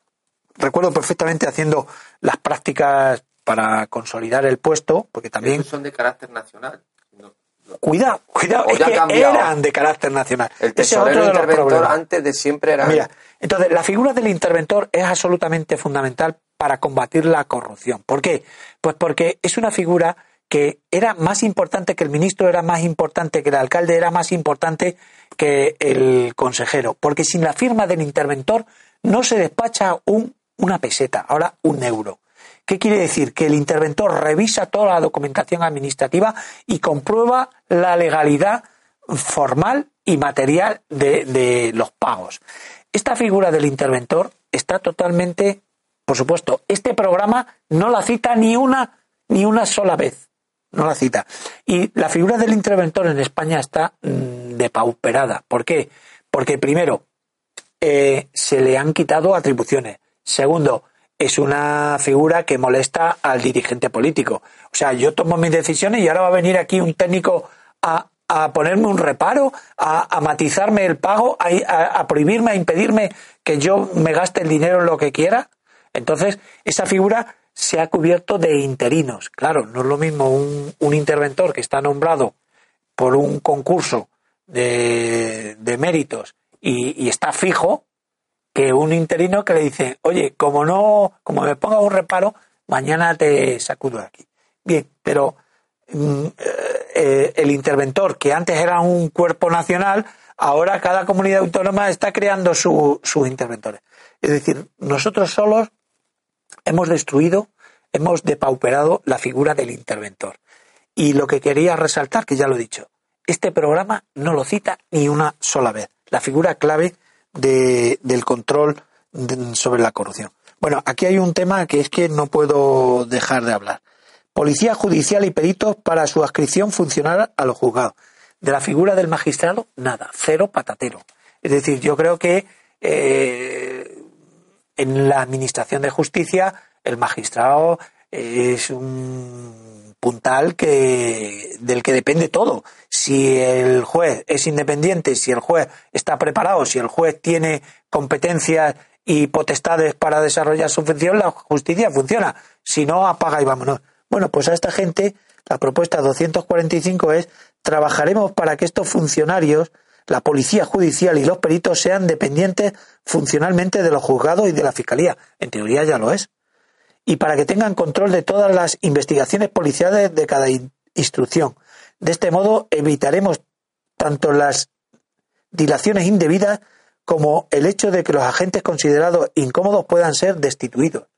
recuerdo perfectamente haciendo las prácticas para consolidar el puesto, porque también son de carácter nacional. No, no. Cuidado, cuidado, es que eran de carácter nacional. El Ese es tesorero otro de los interventor antes de siempre era. Mira, entonces la figura del interventor es absolutamente fundamental para combatir la corrupción. ¿Por qué? Pues porque es una figura que era más importante que el ministro, era más importante que el alcalde, era más importante que el consejero. Porque sin la firma del interventor no se despacha un, una peseta, ahora un euro. ¿Qué quiere decir? Que el interventor revisa toda la documentación administrativa y comprueba la legalidad formal y material de, los pagos. Esta figura del interventor está totalmente, por supuesto, este programa no la cita ni una, ni una sola vez. No la cita. Y la figura del interventor en España está mm, depauperada. ¿Por qué? Porque primero, eh, se le han quitado atribuciones. Segundo, es una figura que molesta al dirigente político. O sea, yo tomo mis decisiones y ahora va a venir aquí un técnico a, a ponerme un reparo, a, a matizarme el pago, a, a- prohibirme, a impedirme que yo me gaste el dinero en lo que quiera. Entonces, esa figura se ha cubierto de interinos. Claro, no es lo mismo un, un interventor que está nombrado por un concurso de, de méritos y, y está fijo que un interino que le dice, oye, como no, como me ponga un reparo, mañana te sacudo de aquí. Bien, pero mm, eh, el interventor, que antes era un cuerpo nacional, ahora cada comunidad autónoma está creando sus interventores. Es decir, nosotros solos hemos destruido, hemos depauperado la figura del interventor. Y lo que quería resaltar, que ya lo he dicho, este programa no lo cita ni una sola vez. La figura clave del control sobre la corrupción. Bueno, aquí hay un tema que es que no puedo dejar de hablar. Policía judicial y peritos para su adscripción funcional a los juzgados. De la figura del magistrado, nada, cero patatero. Es decir, yo creo que eh, en la administración de justicia el magistrado es un puntal que del que depende todo. Si el juez es independiente, si el juez está preparado, si el juez tiene competencias y potestades para desarrollar su función, la justicia funciona. Si no, apaga y vámonos. Bueno, pues a esta gente la propuesta 245 es trabajaremos para que estos funcionarios, la policía judicial y los peritos sean dependientes funcionalmente de los juzgados y de la fiscalía. En teoría ya lo es. Y para que tengan control de todas las investigaciones policiales de cada instrucción. De este modo evitaremos tanto las dilaciones indebidas como el hecho de que los agentes considerados incómodos puedan ser destituidos.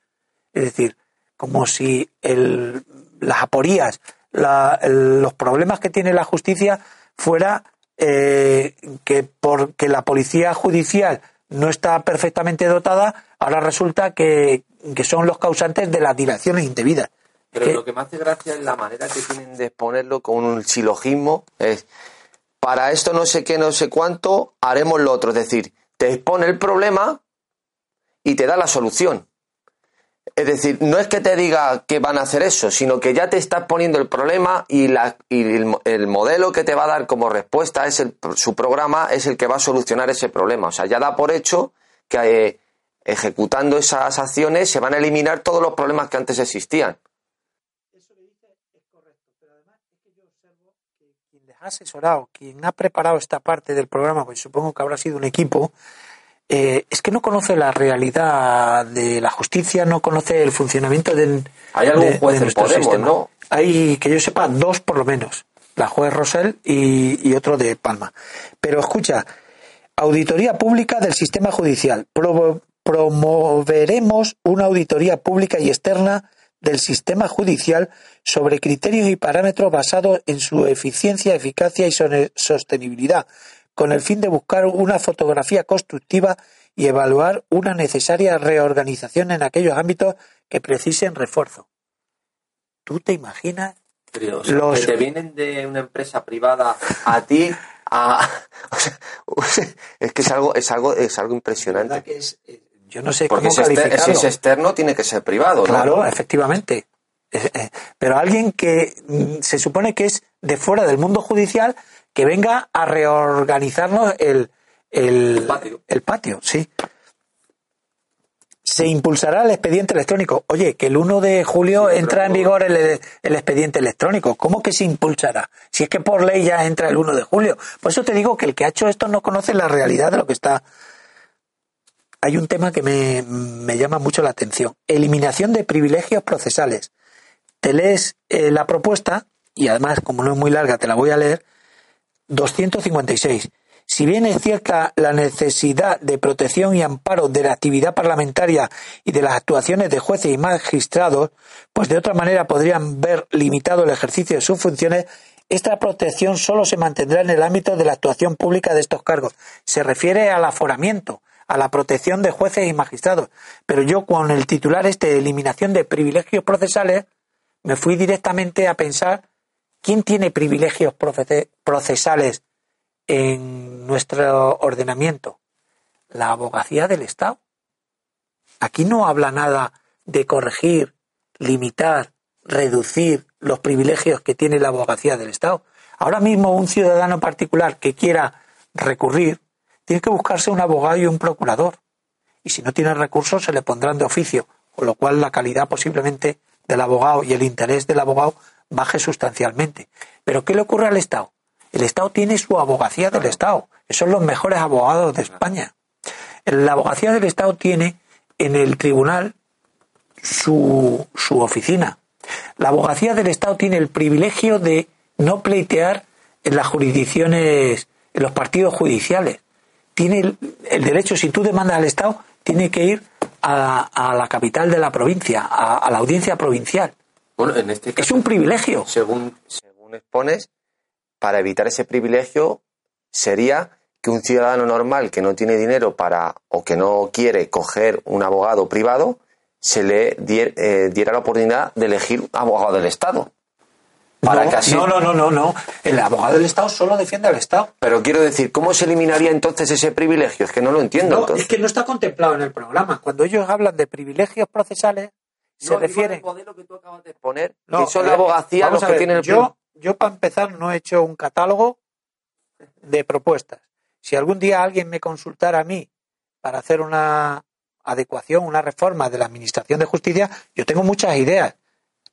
Es decir, como si las aporías, los problemas que tiene la justicia fuera eh, que porque la policía judicial no está perfectamente dotada, ahora resulta que, son los causantes de las dilaciones indebidas. Pero lo que me hace gracia es la manera que tienen de exponerlo con un silogismo. Es, para esto no sé qué, no sé cuánto, haremos lo otro. Es decir, te expone el problema y te da la solución. Es decir, no es que te diga que van a hacer eso, sino que ya te estás poniendo el problema y, la, y el, modelo que te va a dar como respuesta es el, su programa es el que va a solucionar ese problema. O sea, ya da por hecho que eh, ejecutando esas acciones se van a eliminar todos los problemas que antes existían. Eso que dice es correcto, pero además es que yo observo que quien les ha asesorado, quien ha preparado esta parte del programa, pues supongo que habrá sido un equipo, eh, es que no conoce la realidad de la justicia, no conoce el funcionamiento del, ¿Hay algún juez en Podemos, ¿no? Hay, que yo sepa, dos por lo menos, la juez Rosell y, otro de Palma. Pero escucha, auditoría pública del sistema judicial. Promoveremos una auditoría pública y externa del sistema judicial sobre criterios y parámetros basados en su eficiencia, eficacia y sostenibilidad, con el fin de buscar una fotografía constructiva y evaluar una necesaria reorganización en aquellos ámbitos que precisen refuerzo. ¿Tú te imaginas? los que te vienen de una empresa privada a ti a... es que es algo es algo es algo impresionante. Yo no sé Porque cómo si es externo tiene que ser privado, Claro, efectivamente. Eh, pero alguien que mm, se supone que es de fuera del mundo judicial que venga a reorganizarnos el, el, patio. sí. Se impulsará el expediente electrónico. Oye, que el 1 de julio entra en vigor el, el, expediente electrónico. ¿Cómo que se impulsará? Si es que por ley ya entra el 1 de julio. Por eso te digo que el que ha hecho esto no conoce la realidad de lo que está. Hay un tema que me, me llama mucho la atención. Eliminación de privilegios procesales. Te lees eh, la propuesta, y además, como no es muy larga, te la voy a leer, 256. Si bien es cierta la necesidad de protección y amparo de la actividad parlamentaria y de las actuaciones de jueces y magistrados, pues de otra manera podrían ver limitado el ejercicio de sus funciones, esta protección solo se mantendrá en el ámbito de la actuación pública de estos cargos. Se refiere al aforamiento, a la protección de jueces y magistrados. Pero yo con el titular este eliminación de privilegios procesales me fui directamente a pensar ¿Quién tiene privilegios procesales en nuestro ordenamiento? La abogacía del Estado. Aquí no habla nada de corregir, limitar, reducir los privilegios que tiene la abogacía del Estado. Ahora mismo un ciudadano particular que quiera recurrir tiene que buscarse un abogado y un procurador. Y si no tiene recursos se le pondrán de oficio, con lo cual la calidad posiblemente del abogado y el interés del abogado baje sustancialmente. Pero ¿qué le ocurre al Estado? El Estado tiene su abogacía del Estado, que son los mejores abogados de España. La abogacía del Estado tiene en el tribunal su, su oficina. La abogacía del Estado tiene el privilegio de no pleitear en las jurisdicciones, en los partidos judiciales. Tiene el, el derecho, si tú demandas al Estado, tiene que ir a, a la capital de la provincia, a, a la audiencia provincial. Bueno, en este caso, Es un privilegio. según, según expones, para evitar ese privilegio sería que un ciudadano normal que no tiene dinero para o que no quiere coger un abogado privado se le dier- eh, diera la oportunidad de elegir un abogado del Estado. Para no, que así- no, no, no, no, no. El abogado del Estado solo defiende al Estado. Pero quiero decir, ¿cómo se eliminaría entonces ese privilegio? Es que no lo entiendo. No, entonces. es que no está contemplado en el programa. Cuando ellos hablan de privilegios procesales, se No, refieren. el modelo que tú acabas de exponer, No, que son la abogacía los que ver, tienen el yo, yo para empezar no he hecho un catálogo de propuestas. Si algún día alguien me consultara a mí para hacer una adecuación, una reforma de la Administración de Justicia, yo tengo muchas ideas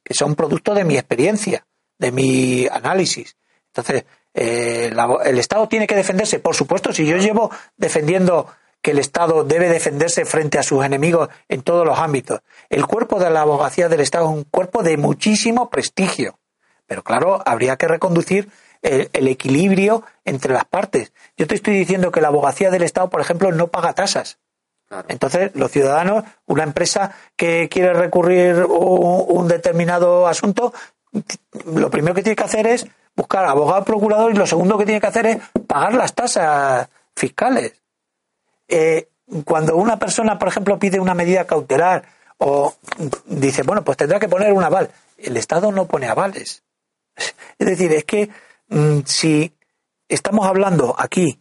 que son producto de mi experiencia, de mi análisis. Entonces, eh, la- el Estado tiene que defenderse. Por supuesto, si yo llevo defendiendo que el Estado debe defenderse frente a sus enemigos en todos los ámbitos. El cuerpo de la abogacía del Estado es un cuerpo de muchísimo prestigio. Pero claro, habría que reconducir el, el equilibrio entre las partes. Yo te estoy diciendo que la abogacía del Estado, por ejemplo, no paga tasas. Claro. Entonces, los ciudadanos, una empresa que quiere recurrir un, un determinado asunto, lo primero que tiene que hacer es buscar abogado procurador y lo segundo que tiene que hacer es pagar las tasas fiscales. Eh, cuando una persona, por ejemplo, pide una medida cautelar o dice, bueno, pues tendrá que poner un aval, el Estado no pone avales. Es decir, es que mm, si estamos hablando aquí,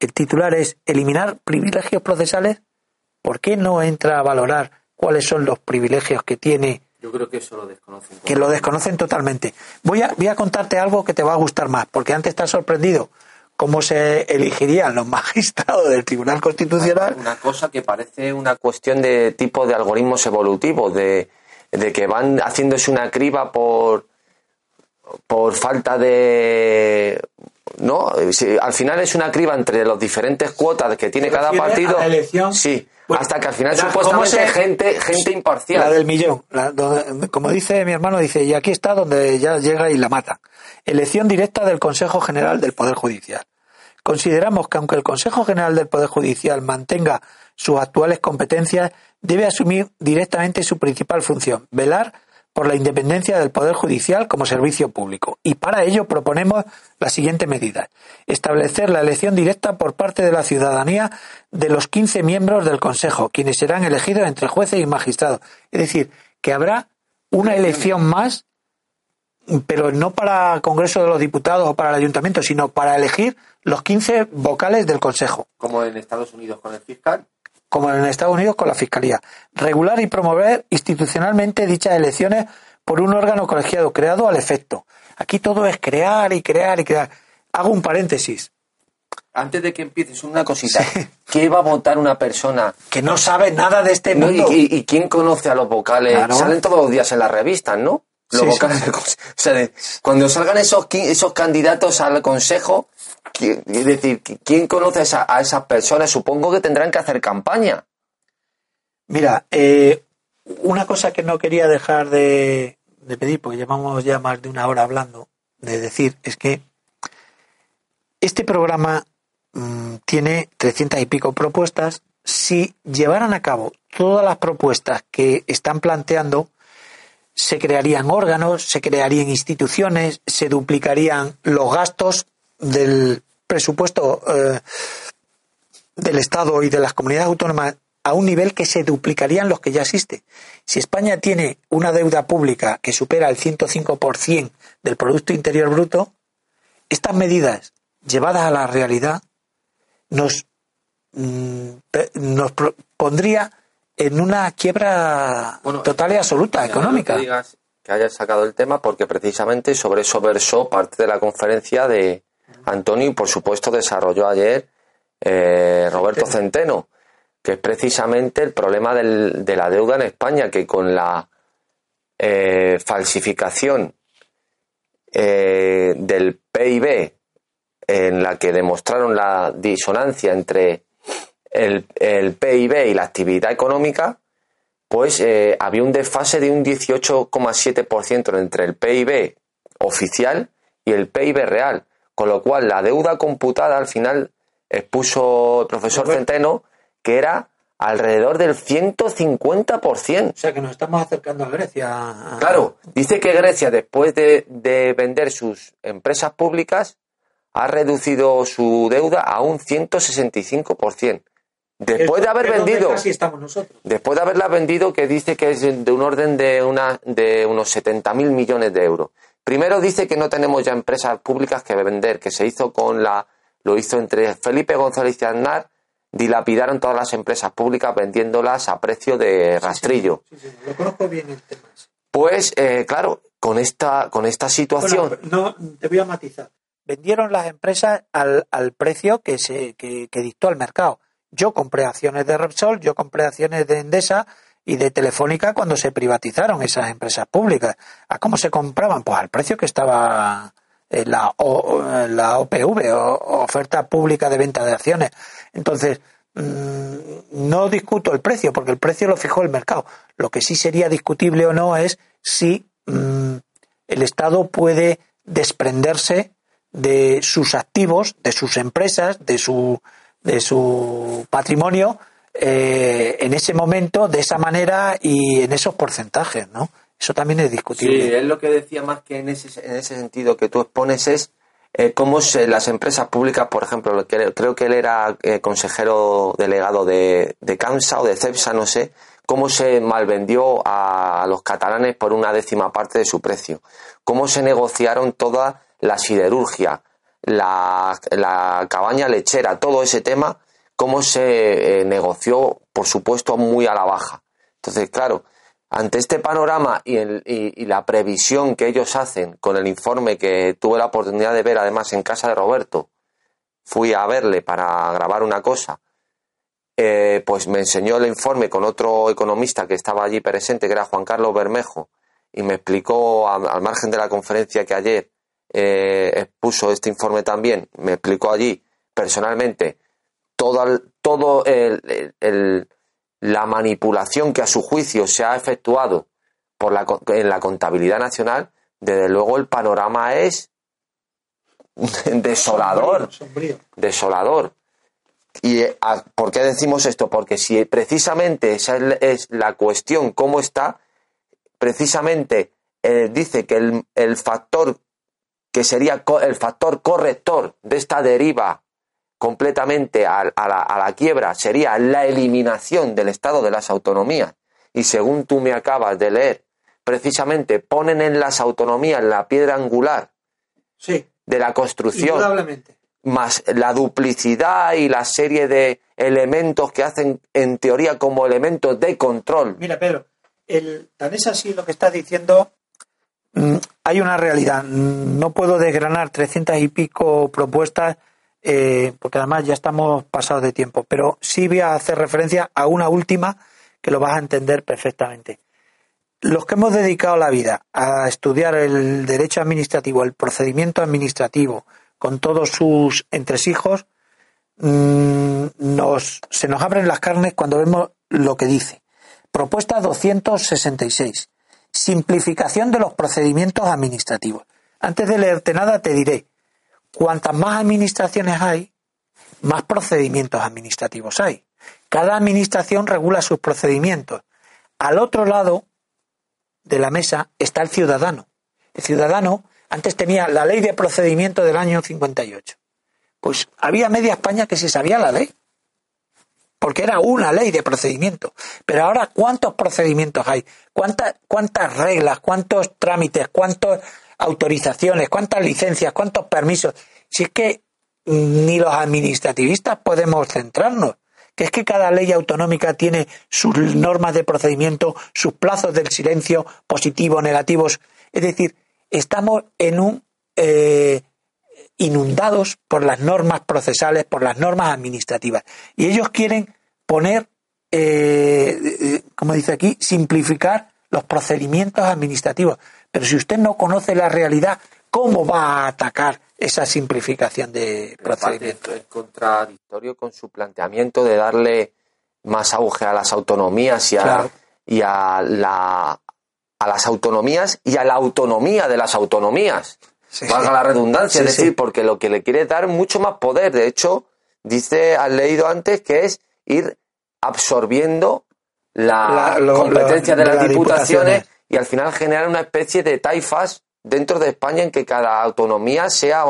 el titular es eliminar privilegios procesales, ¿por qué no entra a valorar cuáles son los privilegios que tiene, Yo creo que eso lo desconocen. que lo desconocen totalmente? Voy a, voy a contarte algo que te va a gustar más, porque antes estás sorprendido cómo se elegirían los magistrados del Tribunal Constitucional. Una cosa que parece una cuestión de tipo de algoritmos evolutivos, de, de que van haciéndose una criba por, por falta de... ¿No? Si- al final es una criba entre las diferentes cuotas que tiene ¿Te cada partido. a la elección? Sí, Bueno, hasta que al final supuestamente ¿cómo se- gente, gente imparcial. La del millón. La- donde- como dice mi hermano, dice, y aquí está donde ya llega y la mata. Elección directa del Consejo General del Poder Judicial. Consideramos que aunque el Consejo General del Poder Judicial mantenga sus actuales competencias, debe asumir directamente su principal función, velar por la independencia del Poder Judicial como servicio público. Y para ello proponemos las siguientes medidas. Establecer la elección directa por parte de la ciudadanía de los 15 miembros del Consejo, quienes serán elegidos entre jueces y magistrados. Es decir, que habrá una elección más, pero no para el Congreso de los Diputados o para el Ayuntamiento, sino para elegir los 15 vocales del Consejo Como en Estados Unidos con el fiscal. Como en Estados Unidos con la Fiscalía. Regular y promover institucionalmente dichas elecciones por un órgano colegiado creado al efecto. Aquí todo es crear y crear y crear. Hago un paréntesis. Antes de que empieces, una cosita. ¿Qué va a votar una persona Que no sabe nada de este No, y, mundo. y- y quién conoce a los vocales? Claro. Salen todos los días en las revistas, ¿no? Los Sí, vocales sí. O sea, cuando salgan esos, esos candidatos al consejo, es decir, ¿quién conoce a, esa- a esas personas? Supongo que tendrán que hacer campaña. Mira, eh, una cosa que no quería dejar de, de pedir, porque llevamos ya más de una hora hablando, de decir, es que este programa mm, tiene 300 y pico propuestas. Si llevaran a cabo todas las propuestas que están planteando, se crearían órganos, se crearían instituciones, se duplicarían los gastos del presupuesto eh, del Estado y de las comunidades autónomas a un nivel que se duplicarían los que ya existen. Si España tiene una deuda pública que supera el 105% del Producto Interior Bruto, estas medidas llevadas a la realidad nos, mm, nos pondría en una quiebra Bueno, total y absoluta económica. Que digas que hayas sacado el tema porque precisamente sobre eso versó parte de la conferencia de Antonio y por supuesto desarrolló ayer eh, Roberto Centeno, que es precisamente el problema del- de la deuda en España, que con la eh, falsificación eh, del PIB en la que demostraron la disonancia entre el, el PIB y la actividad económica, pues eh, había un desfase de un 18,7% entre el PIB oficial y el PIB real, con lo cual la deuda computada al final expuso el profesor Centeno que era alrededor del 150%. O sea que nos estamos acercando a Grecia. Claro, dice que Grecia después de, de vender sus empresas públicas ha reducido su deuda a un 165%. Después de haber vendido, estamos nosotros. después de haberla vendido, que dice que es de un orden de, una, de unos 70 mil millones de euros. Primero dice que no tenemos ya empresas públicas que vender, que se hizo con la, lo hizo entre Felipe González y Aznar, dilapidaron todas las empresas públicas vendiéndolas a precio de rastrillo. Sí, sí, lo conozco bien el tema. Pues, eh, claro, con esta, con esta situación. Bueno, no, te voy a matizar. Vendieron las empresas al, al precio que, se, que, que dictó el mercado yo compré acciones de Repsol, yo compré acciones de Endesa y de Telefónica cuando se privatizaron esas empresas públicas. ¿A cómo se compraban? Pues al precio que estaba en la, la OPV, o, oferta pública de venta de acciones. Entonces, mm, no discuto el precio, porque el precio lo fijó el mercado. Lo que sí sería discutible o no es si mm, el Estado puede desprenderse de sus activos, de sus empresas, de su de su patrimonio eh, en ese momento, de esa manera y en esos porcentajes, ¿no? Eso también es discutible. Sí, es lo que decía más que en ese, en ese sentido que tú expones es eh, cómo se, las empresas públicas, por ejemplo, creo que él era eh, consejero delegado de, de CAMSA o de CEPSA, no sé, cómo se malvendió a, a los catalanes por una décima parte de su precio, cómo se negociaron toda la siderurgia, la, la cabaña lechera, todo ese tema, cómo se eh, negoció, por supuesto, muy a la baja. Entonces, claro, ante este panorama y, la previsión que ellos hacen con el informe que tuve la oportunidad de ver además en casa de Roberto, fui a verle para grabar una cosa, eh, pues me enseñó el informe con otro economista que estaba allí presente, que era Juan Carlos Bermejo, y me explicó al margen de la conferencia que ayer eh, expuso este informe también, me explicó allí personalmente todo, todo el, la manipulación que a su juicio se ha efectuado por la, en la contabilidad nacional, desde luego el panorama es desolador. Desolador. ¿Y eh, por qué decimos esto? Porque si precisamente esa es la cuestión, cómo está, precisamente eh, dice que el, el, factor que sería el factor corrector de esta deriva completamente a, la, quiebra, sería la eliminación del Estado de las autonomías. Y según tú me acabas de leer, precisamente ponen en las autonomías la piedra angular de la construcción, más la duplicidad y la serie de elementos que hacen en teoría como elementos de control. Mira, Pedro, el, tan es así lo que estás diciendo Mm, hay una realidad. No puedo desgranar trescientas y pico propuestas eh, porque además ya estamos pasados de tiempo, pero sí voy a hacer referencia a una última que lo vas a entender perfectamente. Los que hemos dedicado la vida a estudiar el derecho administrativo, el procedimiento administrativo, con todos sus entresijos, mm, nos, se nos abren las carnes cuando vemos lo que dice. Propuesta 266 Simplificación de los procedimientos administrativos. Antes de leerte nada te diré, cuantas más administraciones hay, más procedimientos administrativos hay. Cada administración regula sus procedimientos. Al otro lado de la mesa está el ciudadano. El ciudadano antes tenía la ley de procedimiento del año 58. Pues había media España que se sabía la ley porque era una ley de procedimiento. Pero ahora, ¿cuántos procedimientos hay? ¿Cuántas, cuántas reglas, cuántos trámites, cuántas autorizaciones, cuántas licencias, cuántos permisos? Si es que ni los administrativistas podemos centrarnos, que es que cada ley autonómica tiene sus normas de procedimiento, sus plazos del silencio, positivos, negativos. Es decir, estamos en un eh, inundados por las normas procesales, por las normas administrativas. Y ellos quieren poner, eh, eh, como dice aquí, simplificar los procedimientos administrativos. Pero si usted no conoce la realidad, ¿cómo va a atacar esa simplificación de procedimientos. Es contradictorio con su planteamiento de darle más auge a las autonomías y a, y a, la, a las autonomías y a la autonomía de las autonomías. Valga la redundancia, es decir, porque lo que le quiere dar mucho más poder. De hecho, dice, has leído antes, que es ir absorbiendo la, competencia de, las diputaciones, y al final generar una especie de taifas dentro de España en que cada autonomía sea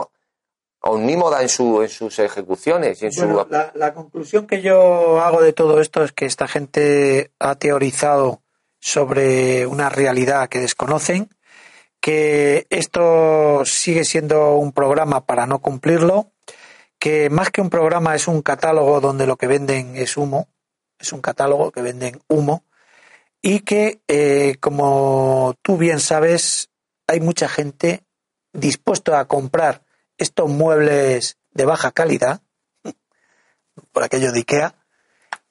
omnímoda en, su, en sus ejecuciones. Y en su... la, la, conclusión que yo hago de todo esto es que esta gente ha teorizado sobre una realidad que desconocen, que esto sigue siendo un programa para no cumplirlo, que más que un programa es un catálogo donde lo que venden es humo, es un catálogo que venden humo, y que, eh, como tú bien sabes, hay mucha gente dispuesta a comprar estos muebles de baja calidad, por aquello de IKEA,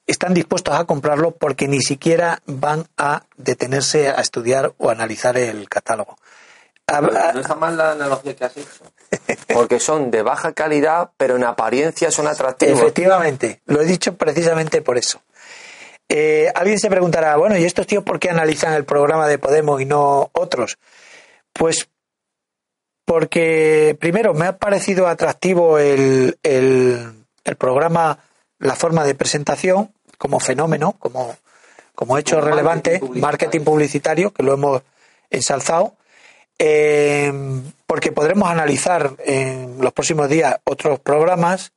están dispuestos a comprarlo porque ni siquiera van a detenerse a estudiar o analizar el catálogo. No está mal la analogía que has hecho. Porque son de baja calidad, pero en apariencia son atractivos. Efectivamente, lo he dicho precisamente por eso. Eh, alguien se preguntará, bueno, ¿y estos tíos por qué analizan el programa de Podemos y no otros? Pues porque, primero, me ha parecido atractivo el, el, programa, la forma de presentación como fenómeno, como, como hecho relevante, marketing publicitario. que lo hemos ensalzado. Eh, porque podremos analizar en los próximos días otros programas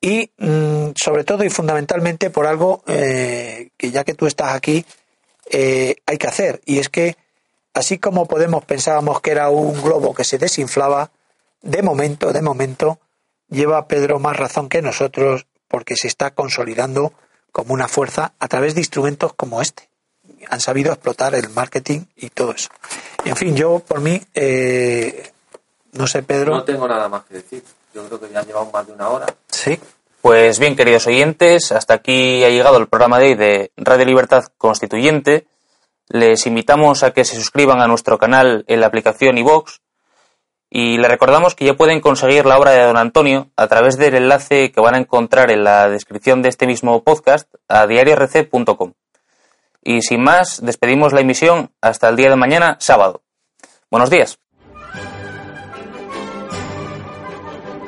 y mm, sobre todo y fundamentalmente por algo eh, que ya que tú estás aquí eh, hay que hacer. Y es que así como Podemos pensábamos que era un globo que se desinflaba de momento de momento lleva Pedro más razón que nosotros porque se está consolidando como una fuerza a través de instrumentos como este. Han sabido explotar el marketing y todo eso. En fin yo por mí eh, no sé Pedro. No tengo nada más que decir yo creo que ya llevamos más de una hora. Sí. Pues bien, queridos oyentes, hasta aquí ha llegado el programa de hoy de Radio Libertad Constituyente. Les invitamos a que se suscriban a nuestro canal en la aplicación iVox y les recordamos que ya pueden conseguir la obra de don Antonio a través del enlace que van a encontrar en la descripción de este mismo podcast a diariorc.com. Y sin más, despedimos la emisión hasta el día de mañana, sábado. Buenos días.